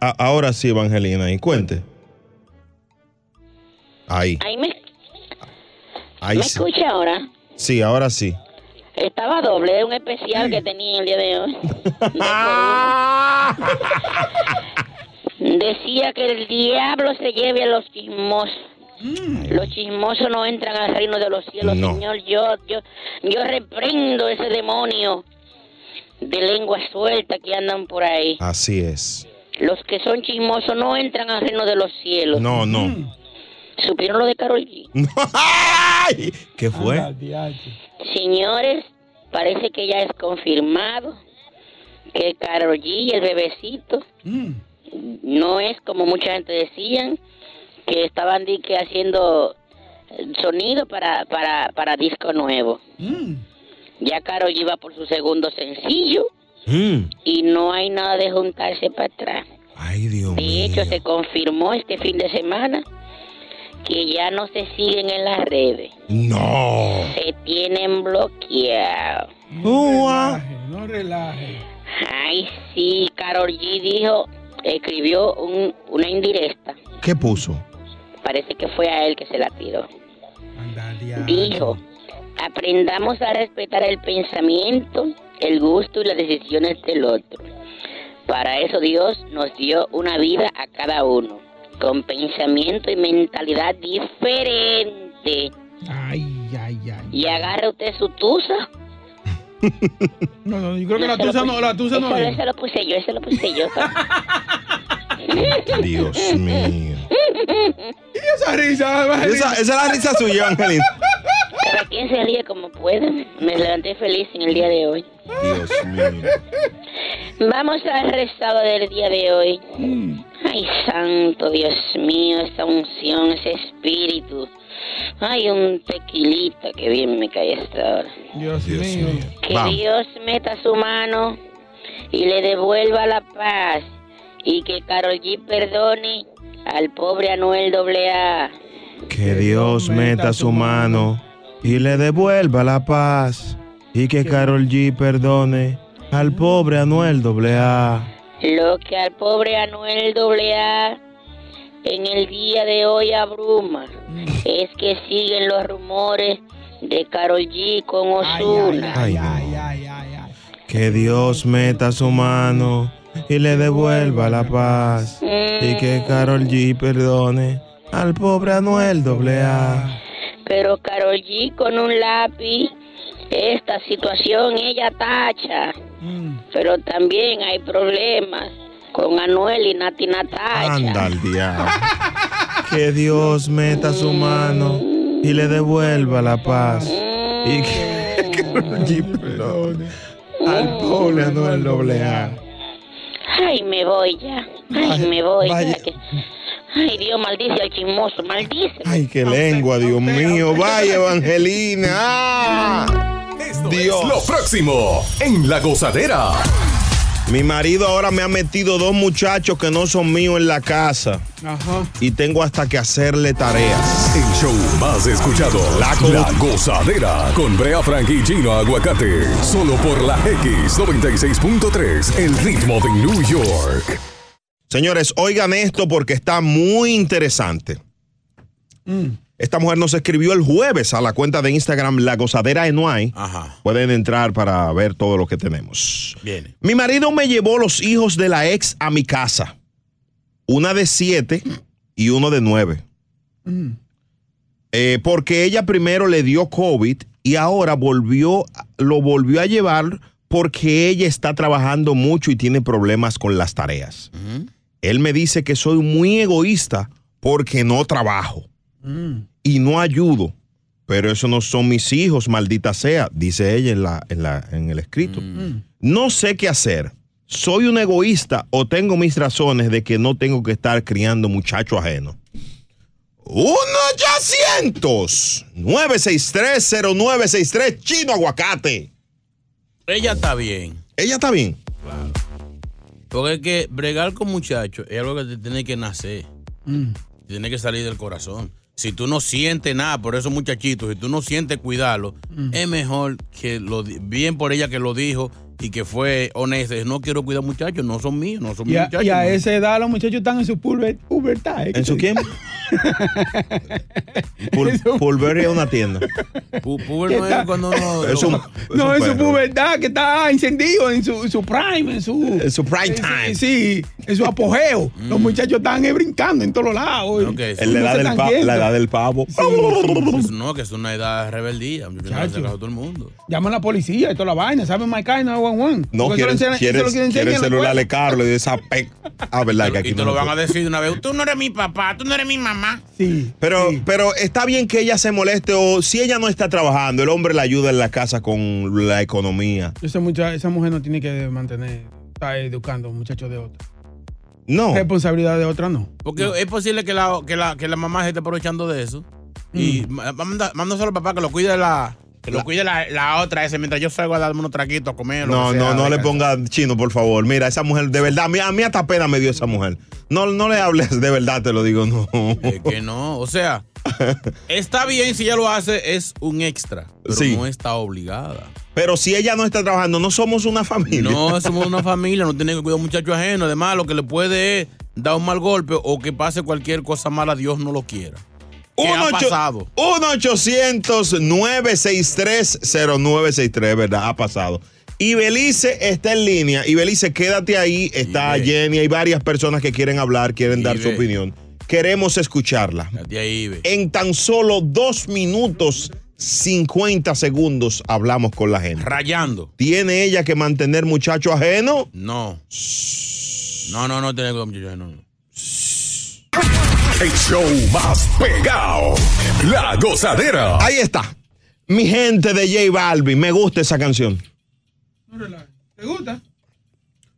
A- ahora sí, Evangelina, y cuente. Ahí,
Ahí me,
ahí
me
sí.
escucha ahora.
Sí, ahora sí.
Estaba doble, es un especial que tenía el día de hoy. Decía que el diablo se lleve a los chismosos. Los chismosos no entran al reino de los cielos,
No.
Señor. Yo, yo, yo reprendo ese demonio de lengua suelta que andan por ahí.
Así es.
Los que son chismosos no entran al reino de los cielos.
No, no.
¿Supieron lo de Carol G?
¿Qué fue?
Señores, parece que ya es confirmado que Karol G, el bebecito, no es como mucha gente decían, que estaban di que haciendo sonido para, para, para disco nuevo. Ya Karol G va por su segundo sencillo
Mm.
y no hay nada de juntarse para atrás.
Ay, Dios
De hecho, se confirmó este fin de semana que ya no se siguen en las redes.
No.
Se tienen bloqueados.
No relaje.
Ay, sí, Carol G dijo, escribió un- una indirecta.
¿Qué puso?
Parece que fue a él que se la tiró. Dijo, aprendamos a respetar el pensamiento, el gusto y las decisiones del otro. Para eso Dios nos dio una vida a cada uno, con pensamiento y mentalidad diferente.
Ay, ay, ay.
Y agarra usted su tusa
No, no, yo creo que la tusa no, la tusa no
ese-
es.
ese lo puse yo, ese lo puse yo.
Dios mío.
¿Y esa risa?
Esa, esa es la risa suya, Evangelina.
Quien se ríe como puede. Me levanté feliz en el día de hoy.
Dios mío.
Vamos al rezado del día de hoy. Ay, santo Dios mío, esa unción, ese espíritu. Ay, un tequilita que bien me cae esta hora.
Dios, mío.
Que
Vamos.
Dios meta su mano y le devuelva la paz. Y que Carol G perdone al pobre Anuel AA.
Que Dios meta su mano y le devuelva la paz. Y que Carol G perdone al pobre Anuel AA.
Lo que al pobre Anuel AA en el día de hoy abruma es que siguen los rumores de Carol G con Ozuna.
Ay, no. Que Dios meta su mano y le devuelva la paz. Y que Carol G perdone al pobre Anuel AA.
Pero Carol G con un lápiz, esta situación ella tacha. Pero también hay problemas con Anuel y Nati Natacha.
Anda al diablo. Que Dios meta su mano y le devuelva la paz. Y que Karol G perdone al pobre Anuel AA.
Ay, me voy ya. Ay,
Vaya,
me voy ya. que- Ay, Dios maldice al chismoso, maldice.
Ay, qué lengua, Dios mío. Vaya, Evangelina. Ah, Dios.
Lo próximo en La Gozadera.
Mi marido ahora me ha metido dos muchachos que no son míos en la casa.
Ajá.
Y tengo hasta que hacerle tareas.
El show más escuchado. La, Gozadera. Con Brea Frank y Gino Aguacate. Solo por la X96.3. El ritmo de New York.
Señores, oigan esto porque está muy interesante. Esta mujer nos escribió el jueves a la cuenta de Instagram La Gozadera Enuay. Pueden entrar para ver todo lo que tenemos.
Viene.
Mi marido me llevó los hijos de la ex a mi casa. Una de siete y uno de nueve. Eh, porque ella primero le dio COVID y ahora volvió, lo volvió a llevar porque ella está trabajando mucho y tiene problemas con las tareas. Él me dice que soy muy egoísta porque no trabajo y no ayudo. Pero esos no son mis hijos, maldita sea, dice ella en, la, en, la, en el escrito. No sé qué hacer. ¿Soy un egoísta o tengo mis razones de que no tengo que estar criando muchachos ajenos? 1-800-963-0963 Chino Aguacate.
Ella está bien.
Ella está bien.
Porque es que bregar con muchachos es algo que te tiene que nacer. Tiene que salir del corazón. Si tú no sientes nada por esos muchachitos, si tú no sientes cuidarlos, es mejor que lo bien por ella que lo dijo y que fue honesta. Dice, No quiero cuidar muchachos, no son míos, no son
Y
mis
a,
muchachos.
y a
no".
esa edad los muchachos están en su puber- pubertad. ¿eh?
¿En su quién? Pul- Pulveria es una tienda.
Pu- puber no es cuando uno-
Es un-
No,
es
su pubertad que está encendido en su, en su prime, en su,
En su prime time.
Sí, en su apogeo. Los muchachos están eh, brincando en todos lados.
Ok, sí.
Es la edad, del pa- la edad del pavo.
Pues no, que es una edad de rebeldía. Yo
Chacho.
no todo el mundo.
Llaman a la policía y toda la vaina. ¿Saben My Kind 911?
No,
Porque eso lo
quieren,
enseñan-
quieren,
eso lo quieren
quieren
enseñar en la
celularle
escuela.
caro y de esa pe... Ah, verdad que aquí
Y te
no
lo
lo
van a decir de una vez. Tú no eres mi papá, tú no eres mi mamá.
Sí.
Pero, pero está bien que ella se moleste o si ella no está trabajando, el hombre le ayuda en la casa con la economía.
Esa, mucha- esa mujer no tiene que mantener, está educando a un muchacho de otra.
No.
Responsabilidad de otra no.
Porque es posible que la, que, la, que la mamá se esté aprovechando de eso. Y
Mm.
ma- manda- mándaselo al papá que lo cuide la, que lo cuide la, la otra ese mientras yo salgo a darme unos traguitos a comer.
No,
sea,
no, no le ponga chino, por favor. Mira, esa mujer, de verdad, a mí, a mí hasta pena me dio esa mujer. No, no le hables, de verdad te lo digo, no.
Es que no, o sea, está bien si ella lo hace, es un extra, pero
Sí.
no está obligada.
Pero si ella no está trabajando, no somos una familia.
No somos una familia, no tiene que cuidar a un muchacho ajeno. Además, lo que le puede es dar un mal golpe o que pase cualquier cosa mala, Dios no lo quiera.
1-800-963-0963, ¿verdad? Ha pasado. Y Belice está en línea. Y Belice, quédate ahí. Está Jenny. Hay varias personas que quieren hablar, quieren dar su opinión. Queremos escucharla.
Ahí.
En tan solo dos minutos 50 segundos hablamos con la gente.
Rayando.
¿Tiene ella que mantener muchacho ajeno?
No. No, no, no tiene que muchacho, no.
El show más pegado. La gozadera.
Ahí está. Mi gente de J Balvin. Me gusta esa canción.
¿Te gusta?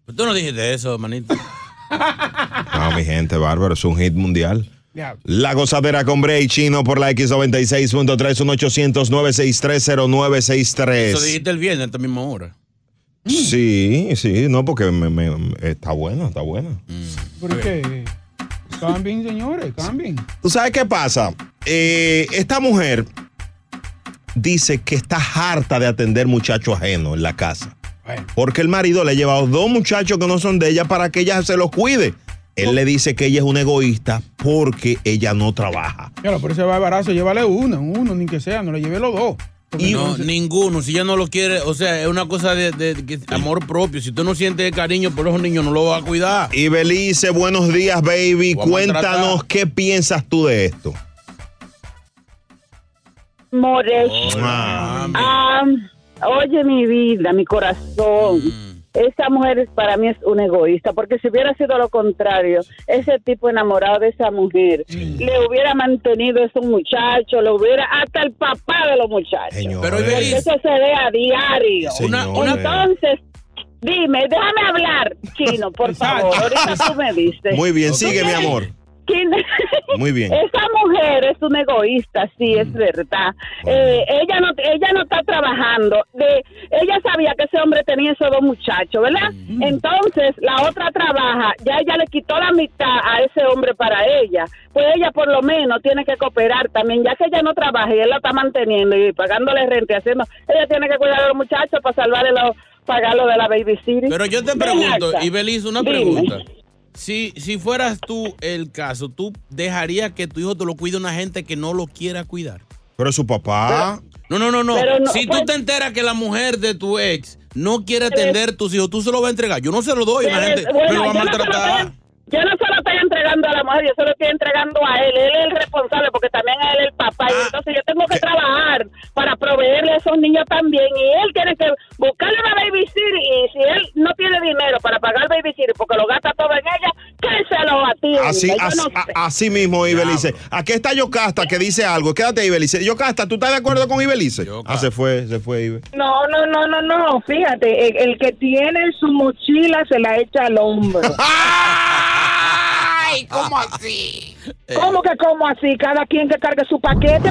Pues Tú no dijiste eso, manito.
No, mi gente, bárbaro. Es un hit mundial. La gozadera con Bray Chino por la X96.3, un 800 963
Eso
0963
dijiste el viernes a esta misma hora.
Sí, sí, no, porque me- está buena, está buena.
¿Por qué? Cambien, señores, cambien.
¿Tú sabes qué pasa? Eh, esta mujer dice que está harta de atender muchachos ajenos en la casa. Porque el marido le ha llevado dos muchachos que no son de ella para que ella se los cuide. Él le dice que ella es una egoísta porque ella no trabaja.
Claro, por ese barbarazo, llévale uno, uno, ni que sea, no le lleve los dos.
Y no, ninguno, si ella no lo quiere, o sea, es una cosa de, de- amor propio. Si tú no sientes cariño por esos niños, no lo vas a cuidar.
Y Belice, buenos días, baby. Cuéntanos qué piensas tú de esto.
Amores.
Ah,
Ah, oye, mi vida, mi corazón. Esa mujer es- para mí es un egoísta, porque si hubiera sido lo contrario, ese tipo enamorado de esa mujer, le hubiera mantenido a ese muchacho, le hubiera hasta el papá de los muchachos.
Pero,
eso se ve a diario. Entonces, dime, déjame hablar, chino, por favor. Ahorita tú me dices.
Muy bien, sigue, mi amor.
¿Quién-
Muy bien.
Esa mujer es una egoísta, sí, es verdad. Eh, ella no ella no está trabajando. De, ella sabía que ese hombre tenía esos dos muchachos, ¿verdad? Entonces, la otra trabaja, ya ella le quitó la mitad a ese hombre para ella. Pues ella por lo menos tiene que cooperar también, ya que ella no trabaja y él la está manteniendo y pagándole renta y haciendo, ella tiene que cuidar a los muchachos para salvarle los pagarlo de la babysitter.
Pero yo te pregunto,
acá.
y Beliz, una
Dime.
pregunta. Si, si fueras tú el caso, ¿tú dejarías que tu hijo te lo cuide una gente que no lo quiera cuidar?
Pero su papá.
No, no, no, no. Si
pues-
tú te enteras que la mujer de tu ex no quiere atender tus hijos, tú se lo vas a entregar. Yo no se lo doy, la
Pero,
gente
bueno,
me lo va a maltratar.
Yo no se lo estoy entregando a la mujer, yo se lo estoy entregando a él. Él es el responsable porque también él es el papá.
Ah.
Y entonces yo tengo que trabajar para proveerle a esos niños también. Y él tiene que buscarle una babysitter. Y si él no tiene dinero para pagar babysitter porque lo gasta todo en ella, lo a ti.
Así,
yo
así,
no sé.
a- así mismo, Ibelice. Aquí está Yocasta que dice algo. Quédate, Ibelice. Yocasta, ¿tú estás de acuerdo con Ibelice? Ah, se fue, se fue, Ibe.
No, no, no, no, no. Fíjate, el, el que tiene su mochila se la echa al hombro.
¿cómo así?
¿Cómo que cómo así? Cada quien que cargue su paquete.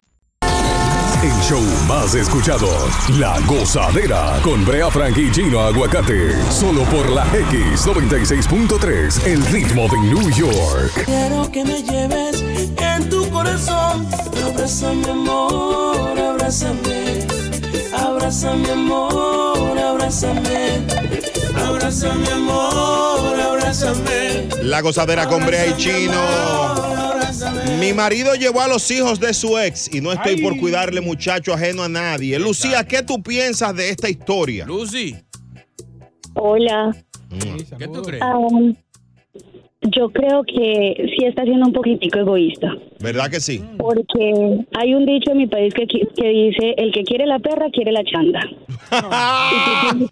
El show más escuchado, La Gozadera, con Brea Frank y Gino Aguacate, solo por la X96.3, el ritmo de New York.
Quiero que me lleves en tu corazón. Abrázame, amor, abrázame. Abrázame, amor, abrázame. Abrázame, amor, abrázame.
La gozadera con Brea y Chino. Mi marido llevó a los hijos de su ex y no estoy por cuidarle muchacho ajeno a nadie. Lucía, ¿qué tú piensas de esta historia?
Lucy.
Hola.
¿Qué tú crees?
Um, yo creo que sí está siendo un poquitico egoísta.
¿Verdad que sí?
Porque hay un dicho en mi país que, que dice, el que quiere la perra, quiere la chanda.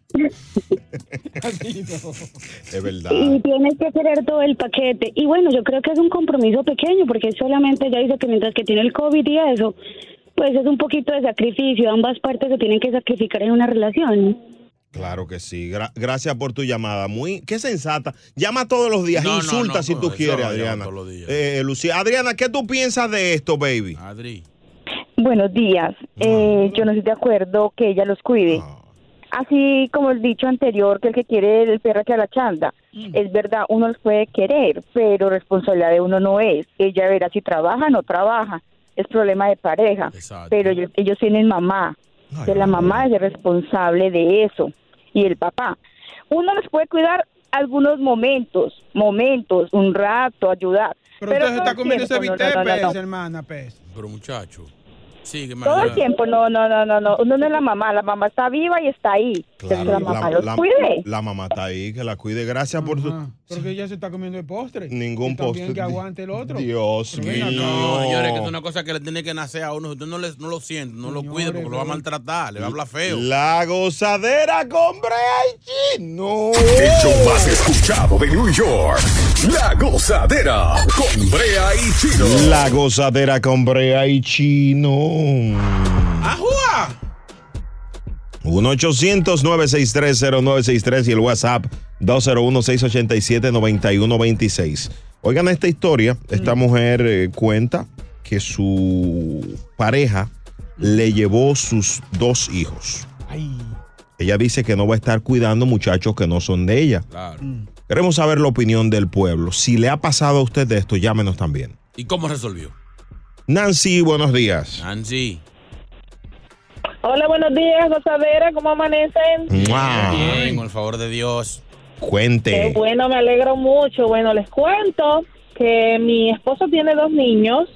Es verdad.
Y tienes que querer todo el paquete. Y bueno, yo creo que es un compromiso pequeño, porque solamente ella dice que mientras que tiene el COVID y eso, pues es un poquito de sacrificio. Ambas partes se tienen que sacrificar en una relación.
Claro que sí. Gra- gracias por tu llamada. Muy, qué sensata. Llama todos los días,
No,
insulta
no,
si
no,
tú quieres, Adriana. Eh, Lucía, Adriana, ¿qué tú piensas de esto, baby?
Adri.
Buenos días. Eh, yo no estoy de acuerdo que ella los cuide. Así como el dicho anterior, que el que quiere el perro que a la chanda. Es verdad, uno los puede querer, pero responsabilidad de uno no es. Ella verá si trabaja o no trabaja. es problema de pareja, pero ellos, ellos tienen mamá, que la mamá es el responsable de eso y el papá. Uno les puede cuidar algunos momentos, momentos, un rato, ayudar.
Pero,
Pero
usted se
todo
está comiendo ese bistec,
no, no, no.
pez, hermana, pez.
Pero muchacho. Sigue,
Todo el tiempo, no, no, no, no, no. Uno no es la mamá, la mamá está viva y está ahí. Que la mamá los cuide.
la mamá está ahí, que la cuide. Gracias por su.
Porque ella se está comiendo el postre.
Ningún
Y también
postre.
que aguante el otro.
Dios mío.
No, señores, que es una cosa que le tiene que nacer a uno. Usted no, le- no lo siente, no lo cuida porque lo va a maltratar, le va a hablar feo.
La gozadera con Brea y Chino.
El show más escuchado de New York. La gozadera con Brea y Chino.
La gozadera con Brea y Chino.
¡Ajúa!
1-800-963-0963 y el WhatsApp 201-687-9126. Oigan esta historia. Esta mujer eh, cuenta que su pareja le llevó sus dos hijos. Ella dice que no va a estar cuidando muchachos que no son de ella. Queremos saber la opinión del pueblo. Si le ha pasado a usted de esto, llámenos también.
¿Y cómo resolvió?
Nancy, buenos días.
Nancy.
Hola, buenos días, gozadera, ¿cómo amanecen?
¡Mua!
Bien, con el favor de Dios.
Cuente.
bueno, me alegro mucho. Bueno, les cuento que mi esposo tiene dos niños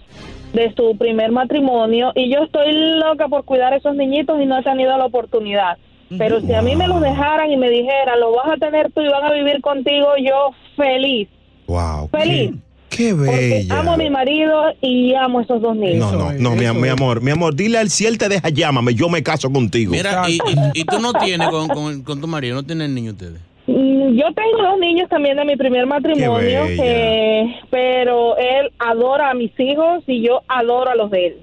de su primer matrimonio y yo estoy loca por cuidar a esos niñitos y no he tenido la oportunidad. Pero si a mí me los dejaran y me dijeran, lo vas a tener tú y van a vivir contigo, yo feliz,
Wow.
feliz.
Qué bella.
Amo a mi marido y amo a esos dos niños.
No, no, no, mi, mi amor, mi amor, dile al si él te deja, llámame, yo me caso contigo.
Mira, y, y- y tú no tienes con, con- con tu marido, no tienen niños ustedes.
Mm, Yo tengo dos niños también de mi primer matrimonio, eh, pero él adora a mis hijos y yo adoro a los de él.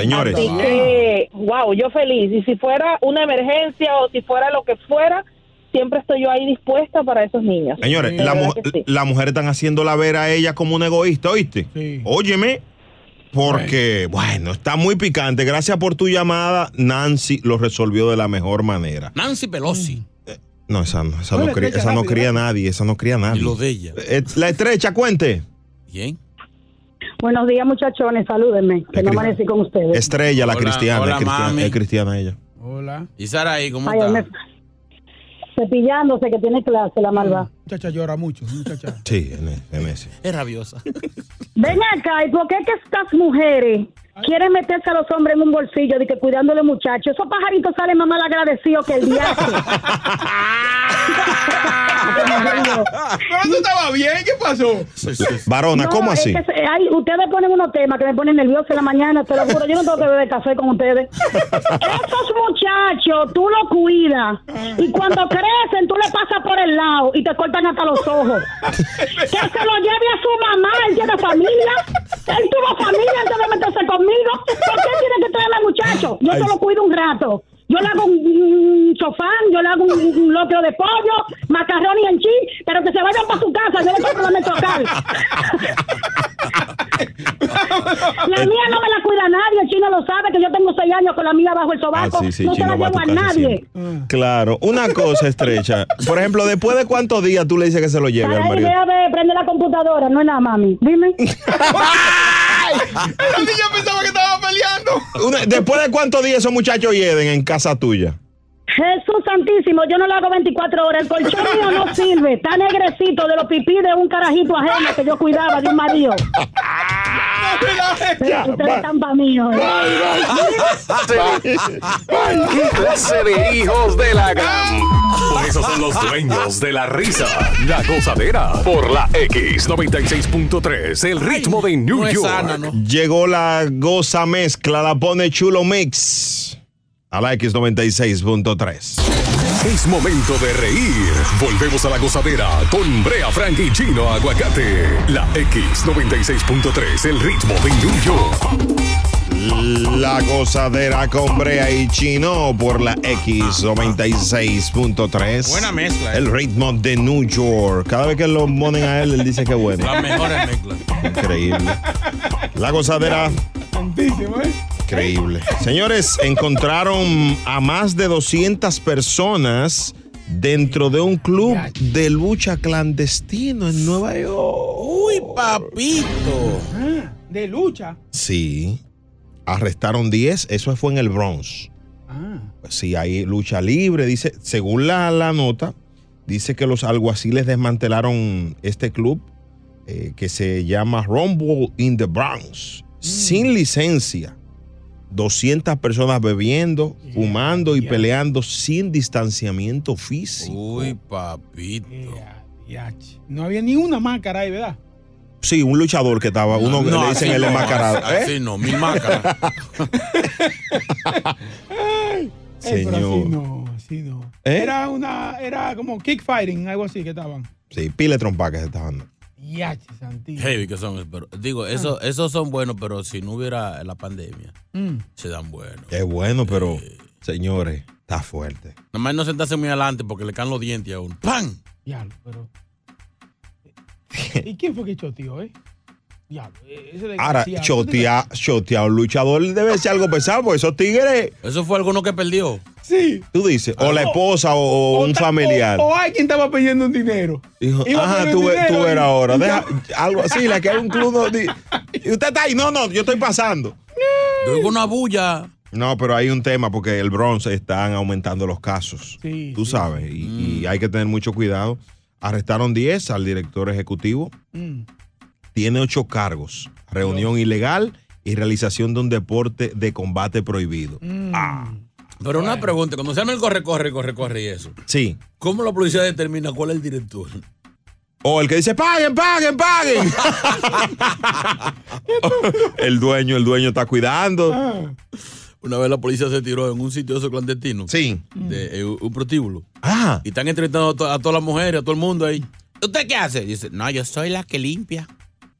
Señores.
Así que, wow, yo feliz. Y si fuera una emergencia o si fuera lo que fuera, siempre estoy yo ahí dispuesta para esos niños.
Señores, la,
verdad
mu-
sí.
la mujer están haciéndola ver a ella como un egoísta, ¿oíste? Óyeme, porque, bueno, está muy picante. Gracias por tu llamada. Nancy lo resolvió de la mejor manera.
Nancy Pelosi.
No, esa no, esa
No,
cría, esa no cría
rápido.
nadie, esa no cría nadie.
Y lo de ella.
Eh, la estrecha, cuente.
Bien.
Buenos días, muchachones, salúdenme, que no amanecí con ustedes.
Estrella, la
Hola,
cristiana,
hola,
es cristiana,
mami.
es cristiana ella.
Hola.
¿Y Saraí, cómo
Ay,
está?
me- Cepillándose que tiene clase, la malva.
Muchacha llora mucho, muchacha.
Sí, en, e- en ese.
Es rabiosa.
Ven acá, ¿y por qué que estas mujeres quieren meterse a los hombres en un bolsillo de que cuidándole muchachos? Esos pajaritos salen más mal agradecidos que el viaje.
Eso estaba bien, ¿qué pasó?
Varona, ¿cómo
No, es
así?
que ay, ustedes ponen unos temas que me ponen nerviosa en la mañana, te lo juro. Yo no tengo que beber café con ustedes. Esos muchachos, tú los cuidas y cuando crecen, tú le pasas por el lado y te cortan hasta los ojos. Que se lo lleve a su mamá, él tiene familia. Él tuvo familia antes de meterse conmigo. ¿Por qué tiene que traerme muchacho? Yo se lo cuido un rato. Yo le hago un, un chofán, yo le hago un, un locro de pollo, macarrones en chi, pero que se vayan para su casa, yo le compro la metrocal. La mía no me la cuida nadie, el chino lo sabe, que yo tengo seis años con la mía bajo el sobaco.
Ah, sí, sí,
no se la
a
llevo a nadie.
Claro, una cosa estrecha. Por ejemplo, después de cuántos días tú le dices que se lo lleve al marido.
idea de prender la computadora, no es nada, mami. Dime.
La niña pensaba que estaba peleando.
Una- después de cuántos días esos muchachos hieden en casa tuya.
Jesús Santísimo, yo no lo hago 24 horas. El colchón mío no sirve. Está negrecito de los pipí de un carajito ajeno que yo cuidaba de un marido. Ustedes están para mí, ¿eh?
¿Qué clase de hijos de la gran? Por eso son los dueños de la risa. La gozadera por la X96.3, el ritmo de New York.
Llegó la goza mezcla, la pone chulo mix a la X96.3.
Es momento de reír. Volvemos a la gozadera con Brea Frank y Chino Aguacate. La X96.3, el ritmo de New York.
La gozadera con Brea y Chino por la X96.3.
Buena mezcla, eh.
El ritmo de New York. Cada vez que lo ponen a él, él dice que bueno.
Las mejores mezclas.
Increíble. La gozadera.
Tantísimo, ¿eh?
Increíble. Señores, encontraron a más de 200 personas dentro de un club de lucha clandestino en Nueva York.
Uy, papito.
Ah, de lucha.
Sí. arrestaron 10, eso fue en el Bronx. Pues sí, hay lucha libre, dice, según la, la nota, dice que los alguaciles desmantelaron este club eh, que se llama Rumble in the Bronx, sin licencia. 200 personas bebiendo, fumando y peleando sin distanciamiento físico.
Uy, papito.
No había ni una máscara ahí, ¿verdad?
Sí, un luchador que estaba, uno que
No,
le dicen el
no,
enmascarado.
así-
¿Eh?
así no, mil máscaras.
Ey, pero así
Señor.
no, así no.
¿Eh?
Era una, era como kick fighting, algo así que estaban.
Sí, pile trompa que se estaban dando.
Yache, Santi.
Heavy que son, pero digo, eso, esos son buenos, pero si no hubiera la pandemia,
Mm.
se dan buenos.
Es bueno, pero, señores, está fuerte.
Nada más no sentarse muy adelante porque le caen los dientes a uno. ¡Pam!
Diablo, pero. ¿Y quién fue que choteó, eh? Diablo, eh, ese
Ahora,
desgraciado.
chotea, chotea un luchador debe ser algo pesado, porque esos tigres.
Eso fue alguno que perdió.
Sí.
Tú dices, o la esposa o, o un
ta-
familiar.
O, o alguien estaba pidiendo un dinero.
Dijo, ajá,
poner
tú, tú
y-
verás ahora. Deja,
ya.
algo así, la que hay un club. y usted está ahí. No, no, yo estoy pasando.
Yo oigo una bulla.
No, pero hay un tema porque el Bronx están aumentando los casos.
Sí,
Tú sabes, y, y hay que tener mucho cuidado. Arrestaron 10 al director ejecutivo.
Mm.
Tiene 8 cargos. Reunión ilegal y realización de un deporte de combate prohibido.
Mm.
Ah,
Pero una pregunta, cuando se llama el corre, corre, corre, corre y eso,
sí.
¿cómo la policía determina cuál es el director?
O el que dice, paguen, paguen, paguen. el dueño, el dueño está cuidando.
Ah.
Una vez la policía se tiró en un sitio de esos clandestinos.
Sí.
De eh, un prostíbulo.
Ah.
Y están entrevistando a, to- a todas las mujeres, a todo el mundo ahí. ¿Usted qué hace? Dice, no, yo soy la que limpia.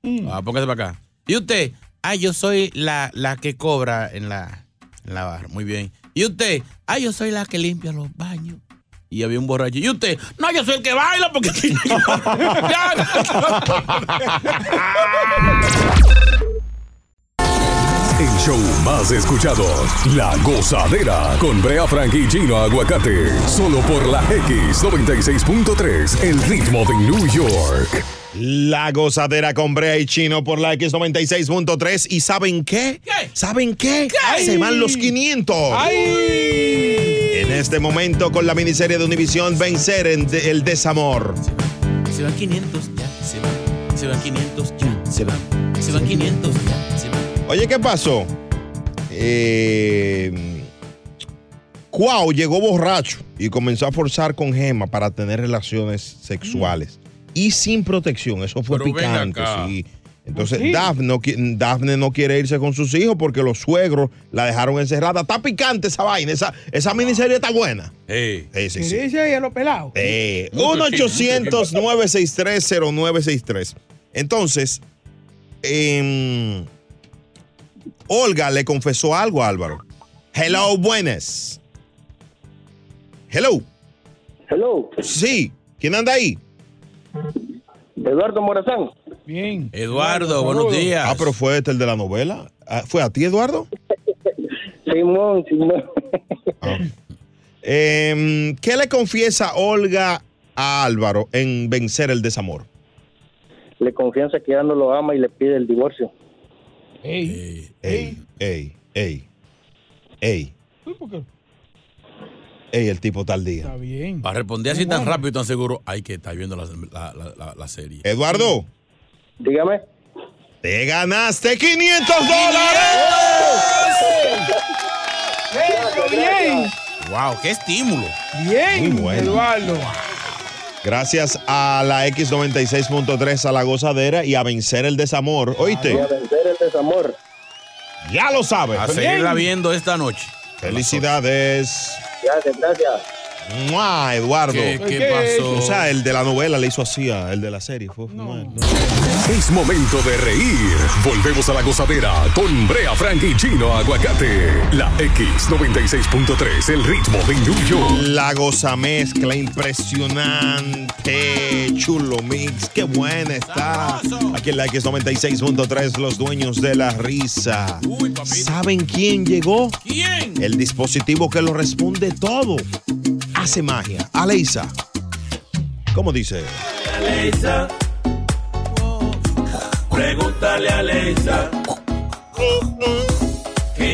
Ah, póngase para acá. ¿Y usted? Ah, yo soy la, la que cobra en la, en la barra. Muy bien. ¿Y usted? Ah, yo soy la que limpia los baños. Y había un borracho. ¿Y usted? No, yo soy el que baila porque...
El show más escuchado, La Gozadera, con Brea Frank y Gino Aguacate, solo por la X96.3, el ritmo de New York.
La gozadera con Brea y Chino por la X96.3. ¿Y saben qué? ¿Saben qué? Se van los 500. En este momento con la miniserie de Univisión Vencer en de- el desamor.
Se van 500 ya, se van. Se van 500 ya, se van. Se van 500 ya, se van.
Oye, ¿qué pasó? Eh, Cuau llegó borracho y comenzó a forzar con Gema para tener relaciones sexuales. Y sin protección, eso fue
Pero
picante, sí. Entonces,
¿Sí?
Daphne, no, quiere irse con sus hijos porque los suegros la dejaron encerrada. Está picante esa vaina, esa, esa miniserie está buena. Sí, sí, sí.
¿Qué dice a los pelados?
Eh, 1-800-963-0963. Entonces, em, Olga le confesó algo a Álvaro. Hello, buenas. Hello.
Hello.
Sí. ¿Quién anda ahí?
Eduardo Morazán.
Bien.
Eduardo, buenos días.
Ah, pero fue este el de la novela. Ah, ¿Fue a ti, Eduardo?
Simón, Simón.
Em, ¿Qué le confiesa Olga a Álvaro en vencer el desamor?
Le confianza que ya no lo ama y le pide el divorcio.
Ey.
Ey, ey, ey, ey,
¿Por qué?
ey, el tipo tal día.
Está bien.
Para responder así tan rápido y tan seguro, hay que estar viendo la, la- la- serie.
Eduardo.
Dígame.
Te ganaste 500 dólares.
Bien.
Wow, qué estímulo.
Bien,
Muy bueno.
Eduardo.
Gracias a la X96.3 a la gozadera y a vencer el desamor. ¿Oíste?
Y a vencer el desamor.
Ya lo sabes.
A seguirla viendo esta noche.
Felicidades.
Gracias, gracias.
¡Mua, Eduardo!
¿Qué- qué pasó?
O sea, el de la novela le hizo así, a el de la serie. Fue, fue-
Es momento de reír. Volvemos a la gozadera con Brea Frank y Chino Aguacate. La X96.3, el ritmo de New York.
La goza mezcla impresionante, chulo mix, qué buena está. Aquí en la X96.3, los dueños de la risa. ¿Saben quién llegó?
¿Quién?
El dispositivo que lo responde todo. Hace magia. Aleisa. ¿Cómo dice?
Aleisa. Pregúntale a Aleisa.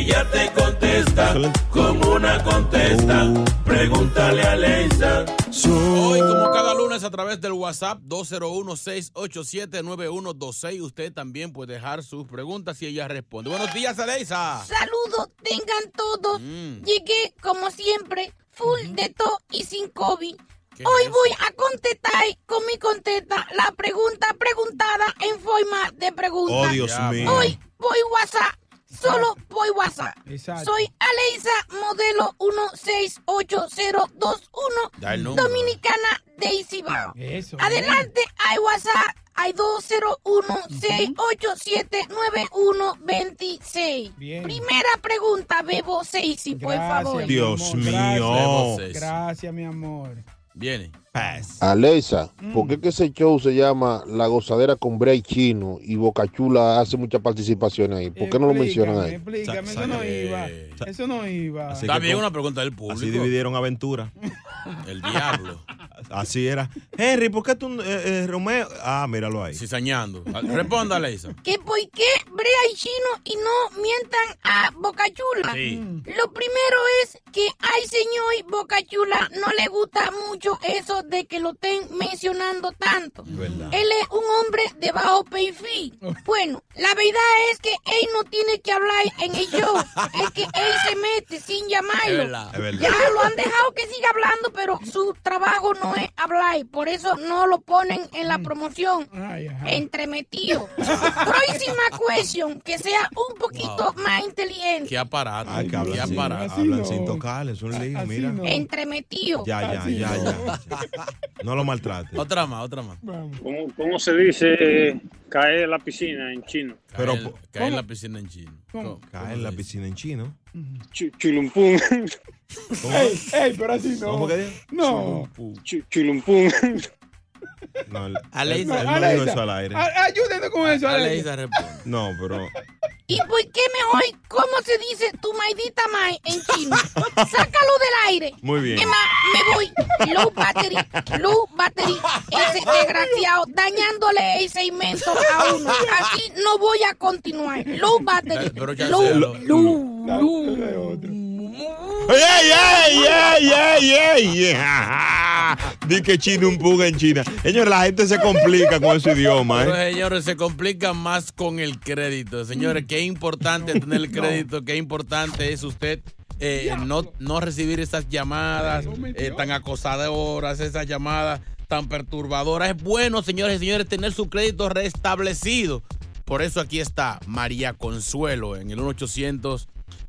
ella te contesta con una contesta.
Uh.
Pregúntale a Leisa.
Hoy, como cada lunes, a través del WhatsApp 201-687-9126, usted también puede dejar sus preguntas y ella responde. Buenos días, Aleisa.
Saludos, tengan todos.
Mm.
Llegué, como siempre, full de todo y sin COVID.
¿Qué
Hoy
es
voy a contestar con mi contesta la pregunta preguntada en forma de pregunta.
Oh, Dios mío.
Hoy voy WhatsApp. Solo voy WhatsApp.
Exacto.
Soy Aleisa, modelo 168021,
Da el número.
dominicana Daisy Bao.
Eso.
Adelante, hay WhatsApp, hay 201-687-9126.
Bien.
Primera pregunta, Bebo Seisi, por favor.
Dios mío.
Gracias, gracias, mi amor.
Viene.
Aleisa, ¿por qué que ese show se llama La Gozadera con Bray Chino y Boca Chula hace muchas participaciones ahí? ¿Por qué no lo mencionan ahí?
Explícame, eso no iba. Eso no iba.
Así
Está
que
bien
con-
una pregunta del público.
Así dividieron aventura.
El diablo.
Así era. Henry, ¿por qué tú, eh, eh, Romeo? Ah, míralo ahí.
Cizañando. Responda, Aleisa.
¿Que por qué Brea y Chino y no mientan a Bocachula?
Sí.
Lo primero es que ay señor Bocachula no le gusta mucho eso de que lo estén mencionando tanto.
¿Verdad?
Él es un hombre de bajo perfil. Bueno, la verdad es que él no tiene que hablar en el show. Es que él se mete sin
Es
llamarlo.
verdad.
Es verdad.
Ya lo han dejado que siga hablando, pero su trabajo no es hablar. Por eso no lo ponen en la promoción.
Ay, ajá.
Entremetido. Próxima que sea un poquito más inteligente.
Qué aparato.
Ay, que
Qué
hablan, sin,
aparato.
hablan sin tocarle, es un lío, mira.
no.
Entremetido.
Ya, ya,
Así
ya,
no.
ya. No lo maltrate.
Otra más, otra más.
¿Cómo, cómo se dice caer en la piscina en chino?
Pero
Cae,
po-
cae en la piscina en chino.
¿Cómo?
cae en la piscina en chino.
Chu- chulumpún.
¿Cómo,
Ey, ey, pero así no.
¿Cómo que?
No.
Chu- chulumpún.
No,
Aleisa.
él
No, Aleisa.
eso al aire.
A- Ayúdenos con eso. Aleisa.
Responde.
No, pero
¿Y por qué mejor cómo se dice tu maldita mai en chino? Sácalo del aire.
muy bien.
Más, me voy. Low battery, low battery. Ese desgraciado dañándole el segmento a uno. Así no voy a continuar. Low battery.
Pero ya
Low,
¡Ey, ey, ey, ey, ey! Di que chino un puga en China. Señores, la gente se complica con ese idioma,
Pero
¿eh?
señores, se complica más con el crédito. Señores, qué importante tener el crédito, qué importante es usted eh, no, no recibir esas llamadas eh, tan acosadoras, esas llamadas tan perturbadoras. Es bueno, señores y señores, tener su crédito restablecido. Por eso aquí está María Consuelo en el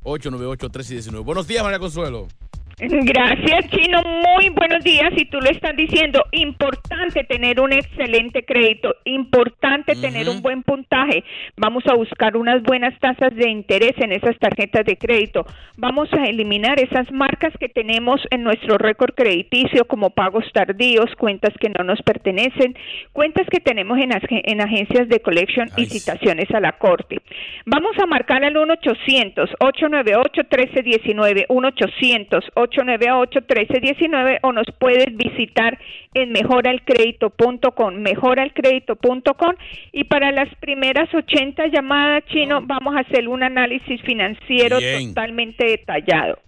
1-800-898-1319. Buenos días, María Consuelo.
Gracias, Chino. Muy buenos días. Y tú lo estás diciendo, importante tener un excelente crédito, importante tener un buen puntaje. Vamos a buscar unas buenas tasas de interés en esas tarjetas de crédito. Vamos a eliminar esas marcas que tenemos en nuestro récord crediticio como pagos tardíos, cuentas que no nos pertenecen, cuentas que tenemos en, ag- en agencias de collection y citaciones a la corte. Vamos a marcar al 1-800-898-1319, 1-800-898-1319 o nos puedes visitar en mejoralcredito.com, mejoralcredito.com y para las primeras 80 llamadas, Chino, vamos a hacer un análisis financiero
Bien.
totalmente detallado.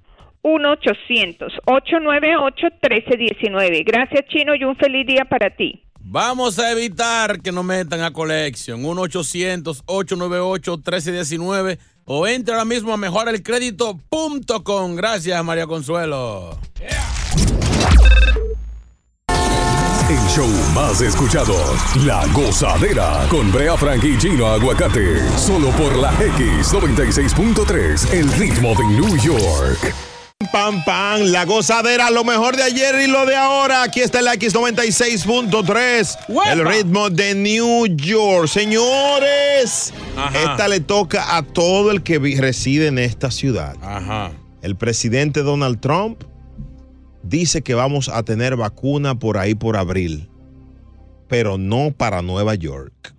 1-800-898-1319. Gracias, Chino, y un feliz día para ti.
Vamos a evitar que nos metan a Collection. 1-800-898-1319 o entra ahora mismo a mejoralcrédito.com. Gracias, María Consuelo.
El show más escuchado, La Gozadera, con Brea Frank y Gino Aguacate, solo por la X96.3, el ritmo de New York.
Pam, pam, la gozadera, lo mejor de ayer y lo de ahora. Aquí está el X96.3, el ritmo de New York. Señores,
Ajá.
esta le toca a todo el que reside en esta ciudad.
Ajá.
El presidente Donald Trump dice que vamos a tener vacuna por ahí por abril, pero no para Nueva York.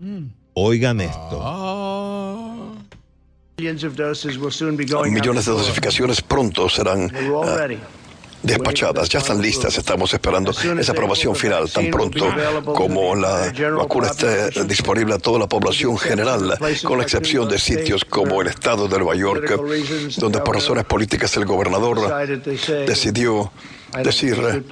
Oigan esto.
Millions
Millones de dosificaciones pronto serán
ready.
Despachadas, ya están listas. Estamos esperando esa aprobación final tan pronto como la vacuna esté disponible a toda la población general, con la excepción de sitios como el estado de Nueva York, donde por razones políticas el gobernador decidió decir,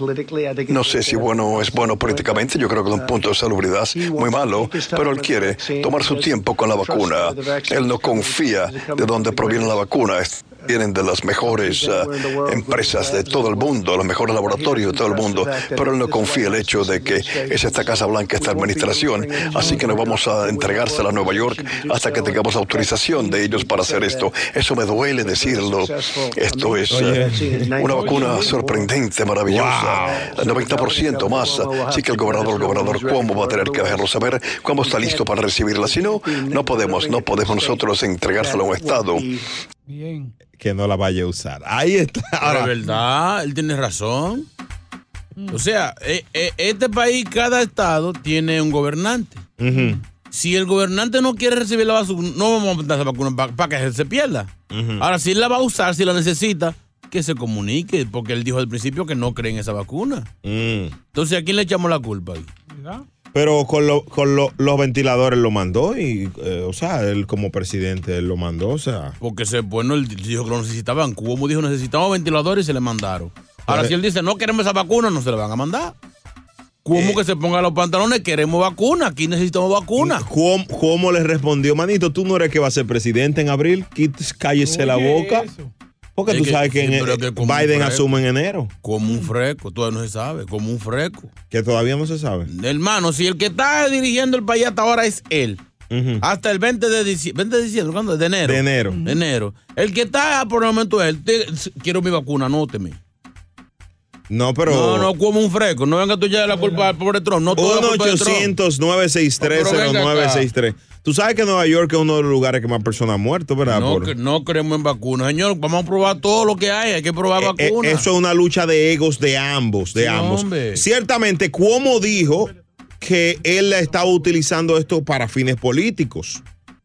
no sé si bueno es bueno políticamente, yo creo que es un punto de salubridad muy malo, pero él quiere tomar su tiempo con la vacuna. Él no confía de dónde proviene la vacuna. Vienen de las mejores ah, empresas de todo el mundo, los mejores laboratorios de todo el mundo, pero él no confía el hecho de que es esta Casa Blanca, esta administración, así que no vamos a entregársela a Nueva York hasta que tengamos autorización de ellos para hacer esto. Eso me duele decirlo. Esto es eh, una vacuna sorprendente, maravillosa, 90% más. Así que el gobernador, el gobernador Cuomo va a tener que dejarlo saber cuándo está listo para recibirla. Si no, no podemos, no podemos nosotros entregársela a un Estado.
Que no la vaya a usar. Ahí está.
Ahora, verdad, él tiene razón. O sea, eh, eh, este país, cada estado tiene un gobernante. Si el gobernante no quiere recibir la vacuna, no vamos a mandar esa vacuna para que él se pierda. Ahora, si él la va a usar, si la necesita, que se comunique, porque él dijo al principio que no cree en esa vacuna. Entonces, ¿a quién le echamos la culpa ahí?
Pero con, lo- con lo- los ventiladores lo mandó y, eh, o sea, él como presidente él lo mandó, o sea.
Porque se, bueno, él dijo que lo necesitaban. Cuomo dijo necesitamos ventiladores y se le mandaron. Ahora,
Pero-
si él dice no queremos esa vacuna, no se le van a mandar. Cuomo que se ponga los pantalones, queremos vacuna, aquí necesitamos vacuna.
¿Cómo, cómo le respondió, manito? Tú no eres que va a ser presidente en abril, Quit- cállese la boca. Porque
Es
tú
que-
sabes que,
sí,
en-
que un
Biden
fresco.
asume en enero.
Como un fresco, todavía no se sabe, como un fresco.
Que todavía no se sabe.
Hermano, si el que está dirigiendo el país hasta ahora es él, hasta el 20 de diciembre, 20 de diciembre, ¿cuándo? De enero.
De enero.
De enero. El que está por el momento es él. Quiero mi vacuna, anóteme.
No, pero.
No, no, como un fresco. No venga tú ya la culpa al pobre Trump. No todo es culpa de Trump.
1-800-963-0963. Tú sabes que Nueva York es uno de los lugares que más personas han muerto, ¿verdad?
No,
Por-
no creemos en vacunas. Señor, vamos a probar todo lo que hay. Hay que probar
Eh,
vacunas.
eso es una lucha de egos de ambos, de
Sí,
ambos.
hombre.
Ciertamente, Cuomo dijo que él estaba utilizando esto para fines políticos,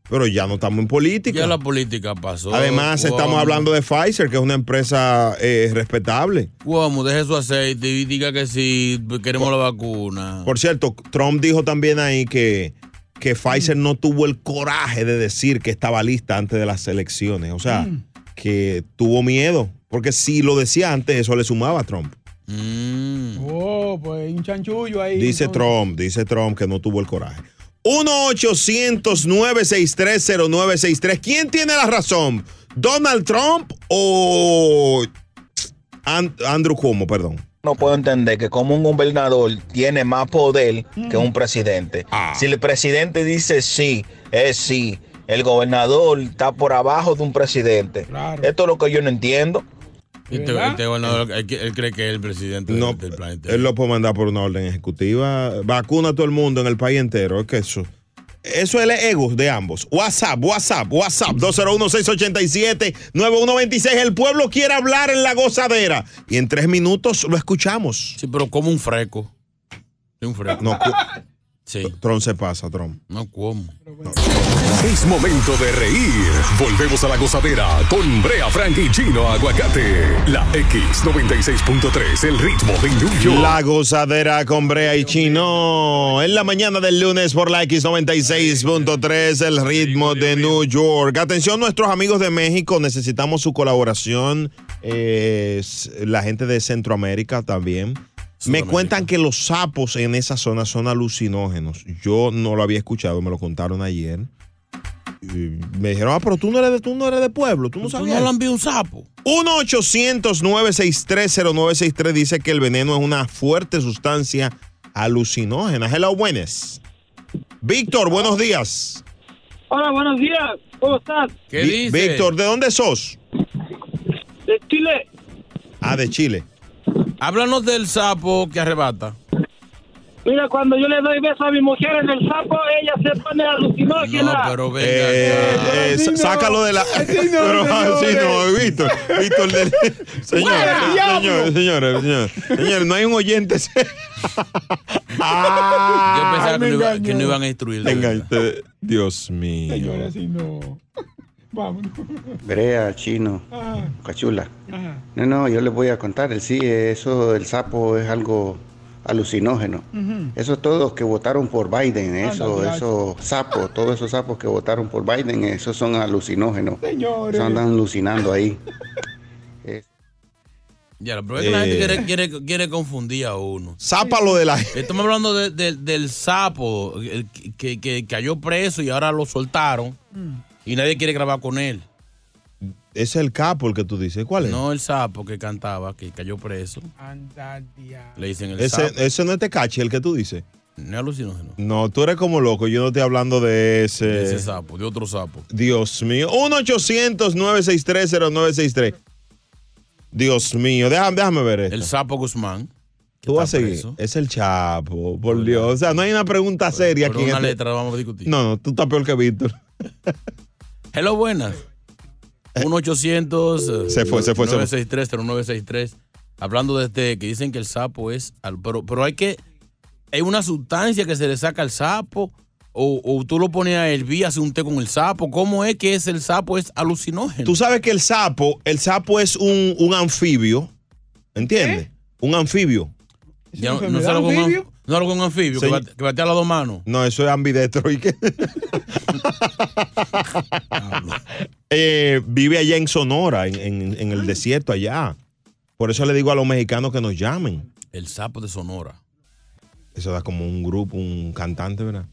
pero ya no estamos en política.
Ya la política pasó.
Además, estamos hablando de Pfizer, que es una empresa eh, respetable.
Cuomo, deje su aceite y diga que sí, queremos la vacuna.
Por cierto, Trump dijo también ahí que, que Pfizer no tuvo el coraje de decir que estaba lista antes de las elecciones. O sea,
Mm.
que tuvo miedo. Porque si lo decía antes, eso le sumaba a Trump.
Oh, pues un chanchullo ahí.
Dice
entonces.
Trump, dice Trump que no tuvo el coraje. 1-800-963-0963. ¿Quién tiene la razón? ¿Donald Trump o An- Andrew Cuomo, perdón?
No puedo entender que como un gobernador tiene más poder que un presidente. Si el presidente dice sí, es sí. El gobernador está por abajo de un presidente. Esto es lo que yo no entiendo.
Este- este gobernador, él, él cree que es el presidente
No,
del, del planeta.
Él lo puede mandar por una orden ejecutiva. Vacuna a todo el mundo en el país entero. Es que eso. Eso es el ego de ambos. WhatsApp, WhatsApp, WhatsApp. 201-687-9126. El pueblo quiere hablar en la gozadera. Y en tres minutos lo escuchamos.
Sí, pero como un freco. Sí, un freco.
No,
Sí.
Tron se pasa, Tron.
No, ¿cómo?
Es momento de reír. Volvemos a la gozadera con Brea Frank y Chino Aguacate. La X96.3, el ritmo de New York.
La gozadera con Brea y Chino. En la mañana del lunes por la X96.3, el ritmo de New York. Atención, nuestros amigos de México, necesitamos su colaboración. Eh, la gente de Centroamérica también. Me cuentan que los sapos en esa zona son alucinógenos. Yo no lo había escuchado, me lo contaron ayer. Y me dijeron, ah, pero tú no eres de, tú no eres de pueblo, tú no
¿Tú
sabías.
no le han visto un sapo?
1-800-963-0963 dice que el veneno es una fuerte sustancia alucinógena. Hello, buenas. Víctor, buenos días.
Hola, buenos días. ¿Cómo estás?
¿Qué
Vi-
dice?
Víctor, ¿de dónde sos?
De Chile.
Ah, de Chile.
Háblanos del sapo que arrebata.
Mira, cuando yo le doy beso a mi mujer en el sapo, ella se pone alucinógena.
No, pero venga.
Eh, eh, sácalo de la. Pero así no, Víctor. Víctor, del- señores, señores, señores, señores, señores, no hay un oyente. Ah,
Yo pensaba que no, iba- que no iban a instruir. de
Venga, usted- Dios mío.
Señores, así no. Vámonos.
Brea, chino,
Ajá,
cachula.
ajá.
No, no, yo les voy a contar. El sí, eso del sapo es algo alucinógeno.
Ujú.
Esos todos que votaron por Biden, eso,
Anda,
esos sapos, todos esos sapos que votaron por Biden, esos son alucinógenos.
Señores.
Eso andan alucinando ahí.
Ya, pero es que la gente
Eh.
quiere, quiere, quiere confundir a uno.
Zápalo de la
Estamos hablando de- de- del sapo que, que cayó preso y ahora lo soltaron y nadie quiere grabar con él.
Ese es el capo el que tú dices. ¿Cuál es?
No el sapo que cantaba, que cayó preso.
Anda, dia.
Le dicen el
Ese,
sapo.
ese no es Tecachi el que tú dices.
No es alucinógeno.
No, tú eres como loco. Yo no estoy hablando de ese.
De ese sapo, de otro sapo.
Dios mío. 1-800-963-0963. Dios mío. Déjame, déjame ver esto.
El sapo Guzmán.
Tú vas a seguir.
preso.
Es el Chapo, por Dios. O sea, no hay una pregunta seria
Pero
aquí.
una
este-
letra la vamos a discutir.
No, no, tú estás peor que Víctor.
Hello, buenas. 1 800
Se fue, se fue, se fue.
963 0963 Hablando de este, que dicen que el sapo es. al- Pero, pero hay que. Hay una sustancia que se le saca al sapo. O, o tú lo pones a hervir, hace un té con el sapo. ¿Cómo es que es el sapo? Es alucinógeno.
Tú sabes que el sapo, el sapo es un, un anfibio. ¿Entiendes? Un anfibio.
Ya no, no un anfibio, no algo con un anfibio que, bate- que batea las dos manos.
No, eso es ambidestro. ¿y qué? Eh, vive allá en Sonora, en, en- en el desierto allá. Por eso le digo a los mexicanos que nos llamen.
El sapo de Sonora.
Eso da como un grupo, un cantante, ¿verdad?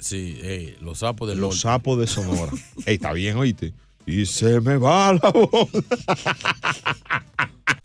Sí, los sapos del
Los
norte.
sapos de Sonora. Ey, está bien, oíste. Y se me va la voz.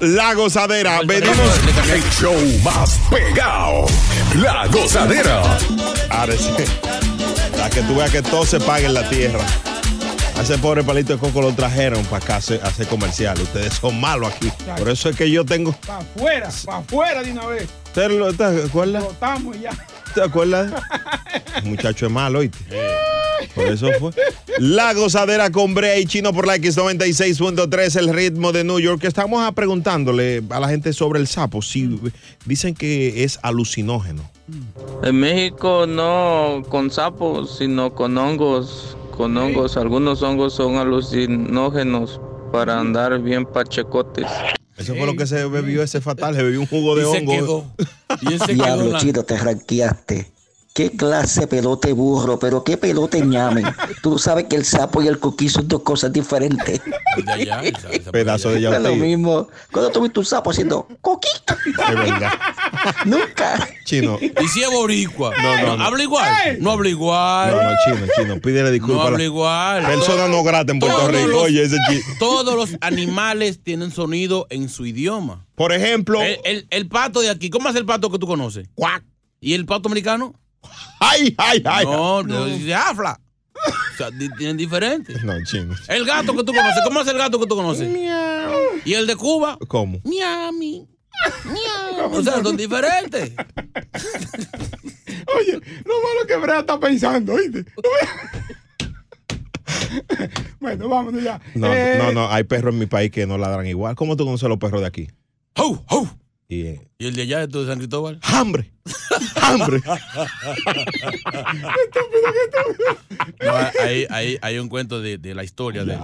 La gozadera. Venimos.
El show más pegado. La gozadera.
Ahora sí. Para que tú veas que todo se paga en la tierra. A ese pobre palito de coco lo trajeron para acá a hacer, comercial. Ustedes son malos aquí. Por eso es que yo tengo.
Para afuera, para afuera de una vez.
¿Te, lo- te acuerdas?
Votamos ya.
¿Te acuerdas? El muchacho es malo, ¿oíste? Por eso fue. La gozadera con Brea y Chino por la X96.3, el ritmo de New York. Estamos a preguntándole a la gente sobre el sapo. Si dicen que es alucinógeno.
En México no con sapos, sino con hongos. Con hongos, algunos hongos son alucinógenos para andar bien pachecotes.
Eso fue lo que se bebió ese fatal. Se bebió un jugo de
Y se
hongo.
Diablo, chido, te ranqueaste. ¿Qué clase de pelote burro? Pero qué pelote ñame. Tú sabes que el sapo y el coquí son dos cosas diferentes.
Pedazo de
Es lo
yautí.
mismo. Cuando tú viste un sapo haciendo coquí.
Es verdad.
Nunca.
Chino.
Y si es boricua.
No, no, no.
¿Habla igual? No habla igual.
No, no, chino, chino. Pídele disculpas.
No habla igual.
Persona no grata en Puerto
Todos
Rico.
los-
Oye, ese chino.
Todos los animales tienen sonido en su idioma.
Por ejemplo.
El, el- el pato de aquí, ¿cómo hace el pato que tú conoces? Cuac. ¿Y el pato americano?
¡Ay, ay, ay!
No, de- de afla. O sea, tienen diferentes.
No, chino.
El gato que tú conoces, ¿cómo hace el gato que tú conoces? ¿Y el de Cuba?
¿Cómo?
Miami. Miau. O sea, son diferentes.
Oye, lo malo que Brea está pensando, ¿oíste? bueno, vámonos ya.
No,
Eh,
no, no. Hay perros en mi país que no ladran igual. ¿Cómo tú conoces a los perros de aquí? Y, eh,
¿Y el de allá de San Cristóbal?
¡Hambre! ¡Hambre!
No, hay, hay, hay un cuento de, de la historia de-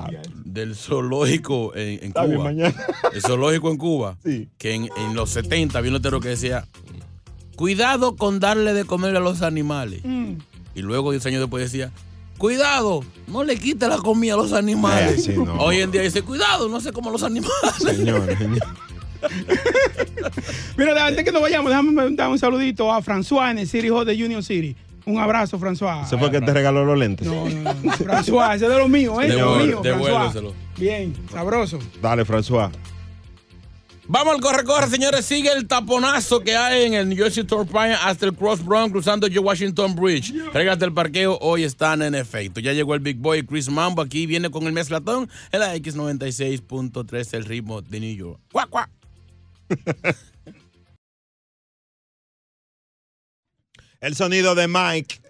del zoológico en, en
Está bien,
Cuba.
mañana.
El zoológico en Cuba. Que en, en los 70 había un letrero que decía: Cuidado con darle de comer a los animales.
Mm.
Y luego, 10 años después, decía: Cuidado, no le quite la comida a los animales.
Sí, no.
Hoy en día dice: Cuidado, no se como los animales.
Señor,
Mira, antes que nos vayamos, déjame dar un saludito a François en el City Hall de Union City. Un abrazo, François.
¿Ese fue el que te regaló los lentes?
No, no, no. François, ese es de los míos, ¿eh? De los míos, François.
devuélveselo.
Bien, sabroso.
Dale, François.
Vamos al corre-corre, señores. Sigue el taponazo que hay en el New Jersey Turnpike hasta el Cross Brown cruzando George Washington Bridge. Reglas del parqueo hoy están en efecto. Ya llegó el Big Boy Chris Mambo. Aquí viene con el mezclatón en la X96.3, el ritmo de New York. ¡Cuá, cuá!
El sonido de Mike.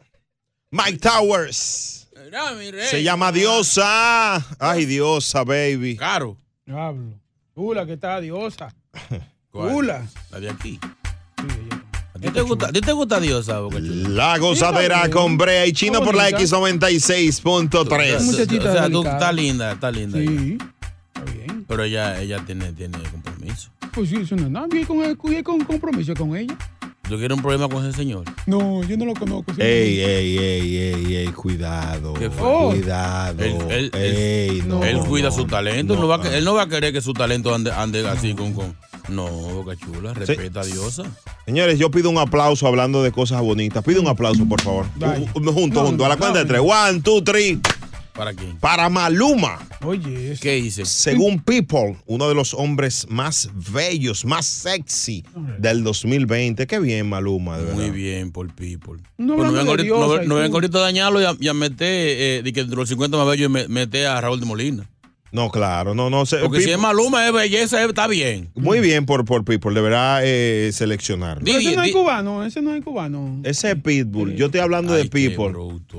Mike Towers.
Mira, mi rey.
Se llama Diosa. Ay, Diosa, baby.
Caro.
Diablo. Ula, que está diosa.
¿Cuál?
Ula.
La de aquí. ¿A ti te gusta, a ti te gusta Diosa, Boca Chula?
La gozadera con Brea y Chino por la X96.3.
O sea, tú estás linda, está linda. Sí, Pero ella, ella tiene, tiene compromiso.
Pues sí, eso no es nada. Bien con, el- bien con compromiso con ella.
¿Tú quieres un problema con ese señor?
No, yo no lo conozco. sí.
Ey, ey, ey, ey, ey, cuidado.
¿Qué fue?
Cuidado.
Él, él- él-
Ey, no,
él cuida
no,
su talento.
no,
No, va a que- él no va a querer que su talento ande, ande así con, con. No, Boca Chula, respeta a Diosa.
Señores, yo pido un aplauso hablando de cosas bonitas. Pido un aplauso, por favor. Junto,
No,
junto. A la
no,
cuenta de tres. One, two, three.
¿Para quién?
Para Maluma.
Oye,
¿Qué hice?
Según People, uno de los hombres más bellos, más sexy del 2020. Qué bien, Maluma, de verdad.
Muy bien, por people.
No
Pues no vengo ahorita,
Diosa
no,
y
no
tú.
vengo ahorita a dañarlo y a, y a meter, eh, de que entre los 50 más bellos, me- mete a Raúl de Molina.
No, claro, no, no. se-
Porque si es Maluma, es belleza, está bien.
Muy bien por, por People, deberá eh, seleccionarlo.
Pero ese no es cubano, ese no es cubano.
Ese es Pitbull. Yo estoy hablando de People.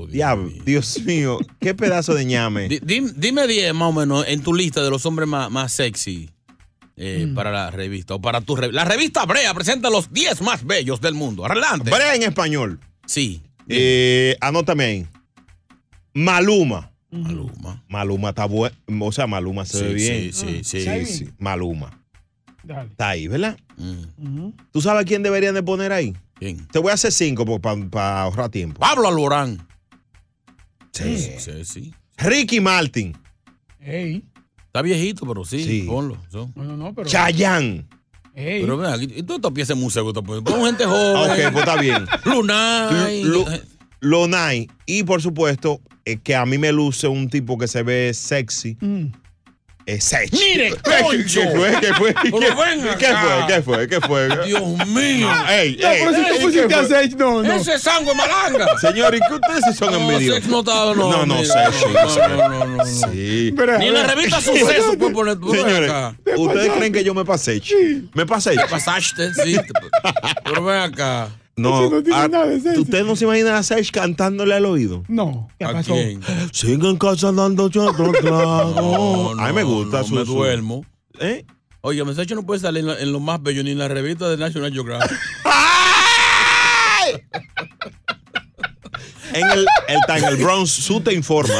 Diablo, Dios mío, qué pedazo de ñame.
Di- dim- Dime 10 más o menos en tu lista de los hombres más, más sexy eh,
Mm.
para la revista. O para tu revista. La revista Brea presenta los 10 más bellos del mundo. Adelante.
Brea en español.
Sí.
Eh, anótame ahí. Maluma.
Maluma.
Maluma está bueno. O sea, Maluma se
Sí,
ve bien.
sí, sí,
sí,
sí.
sí. Maluma.
Dale.
Está ahí, ¿verdad?
Mm.
¿Tú sabes quién deberían de poner ahí?
¿Quién?
Te voy a hacer cinco para ahorrar tiempo.
Pablo Alborán.
Sí.
Sí, sí.
Ricky Martin.
Ey.
Está viejito, pero sí,
Sí.
ponlo. so.
No, no, no, pero.
Chayanne.
Ey.
Pero vea, y tú estos piezas músicos, pues. Pon gente joven.
Ah, ok, pues está bien.
Lunay.
Lu- Lonay. Y por supuesto, eh, que a mí me luce un tipo que se ve sexy.
Mm.
Es Sech.
Mire,
¿Qué
concho.
fue? ¿Qué fue? ¿Qué,
Pero ven
¿Qué
acá.
fue? ¿Qué fue? ¿Qué fue?
Dios mío.
Ey,
No,
ey,
pero si tú
¿qué
pusiste a
fue?
Sech, no, no.
Ese es sangue malanga.
Señor, ¿y qué ustedes sí son
No,
envidiosos?
Sech no está- no,
no, no, Sech,
no,
sí,
no, no, no, no.
Sí.
Pero,
Ni en la revista Suceso puede poner ven
Señores,
acá.
¿ustedes creen que yo me pasé? ¿Me pasé?
Te pasaste, sí. Pero ven acá.
No,
no tiene
ah,
nada de sexy.
¿usted no se imagina a Sech cantándole al oído?
No. ¿Qué
¿A
pasó?
quién?
Sigue en casa dando otro trago.
No,
a mí me gusta
no,
su...
me
su-
duermo.
¿Eh?
Oye, Mensaje no puede salir en, lo- en lo más bello ni en la revista de National Geographic.
En el, el, en el Bronx, su te informa.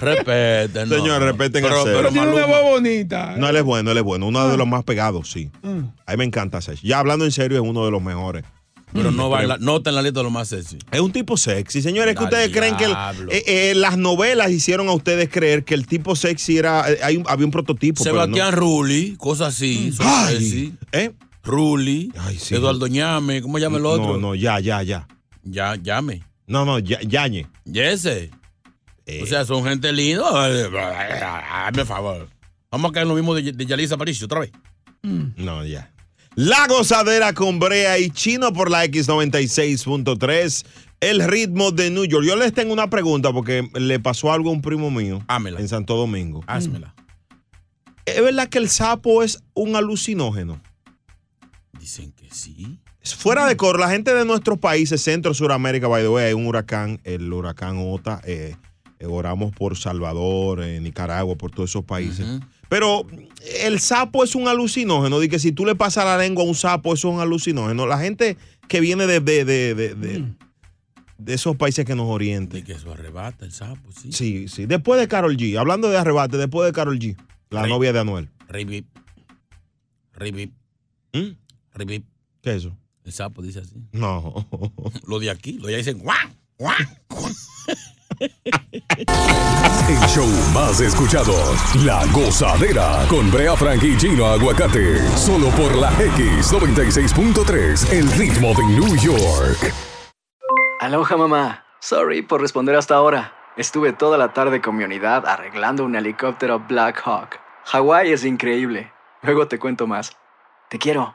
Respeten. no,
Señor, respeten
Pero-
a Sech.
Pero
pero
tiene una voz bonita.
No, él es bueno, él es bueno. Uno de los más pegados, sí.
Mm.
A mí me encanta Sech. Ya hablando en serio, es uno de los mejores.
Pero no, va en la- no está en la lista de lo más sexy.
Es un tipo sexy. Señores, que ustedes creen que el- eh, eh, las novelas hicieron a ustedes creer que el tipo sexy era. eh, hay un- había un prototipo. pero no.
Sebastián Rulli, cosas así. son
Ay,
sexy.
¿eh? Ay, sí.
Eduardo Ñame, ¿cómo llama el otro?
No, no, ya, ya, ya.
Ya, llame.
No, no, ya, Yañe.
Yese.
Eh.
O sea, son gente linda. Hazme favor. Vamos a caer en lo mismo de, de Yalisa Aparicio otra vez.
No, ya. La gozadera con Brea y Chino por la X96.3. El ritmo de New York. Yo les tengo una pregunta porque le pasó algo a un primo mío
Hámela.
en Santo Domingo.
Házmela.
¿Es verdad que el sapo es un alucinógeno?
Dicen que sí.
Fuera de coro, la gente de nuestros países, Centro, Suramérica, by the way, hay un huracán, el huracán Ota. eh, eh, oramos por Salvador, eh, Nicaragua, por todos esos países. Pero el sapo es un alucinógeno. Di que si tú le pasas la lengua a un sapo, eso es un alucinógeno. La gente que viene de, de, de, de- de- de esos países que nos orienten.
que eso arrebata el sapo, sí.
Sí, sí. Después de Carol G. Hablando de arrebate, después de Carol G. La
Rey.
novia de Anuel.
Ribip.
¿Mm?
Ribip.
¿Qué es eso?
El sapo dice así.
No.
Lo de aquí, lo de allá dicen guau, guau.
El show más escuchado, La Gozadera, con Brea Frank y Gino Aguacate, solo por la X96.3, el ritmo de New York.
Aloha mamá. Sorry por responder hasta ahora. Estuve toda la tarde con mi unidad arreglando un helicóptero Black Hawk. Hawái es increíble. Luego te cuento más. Te quiero.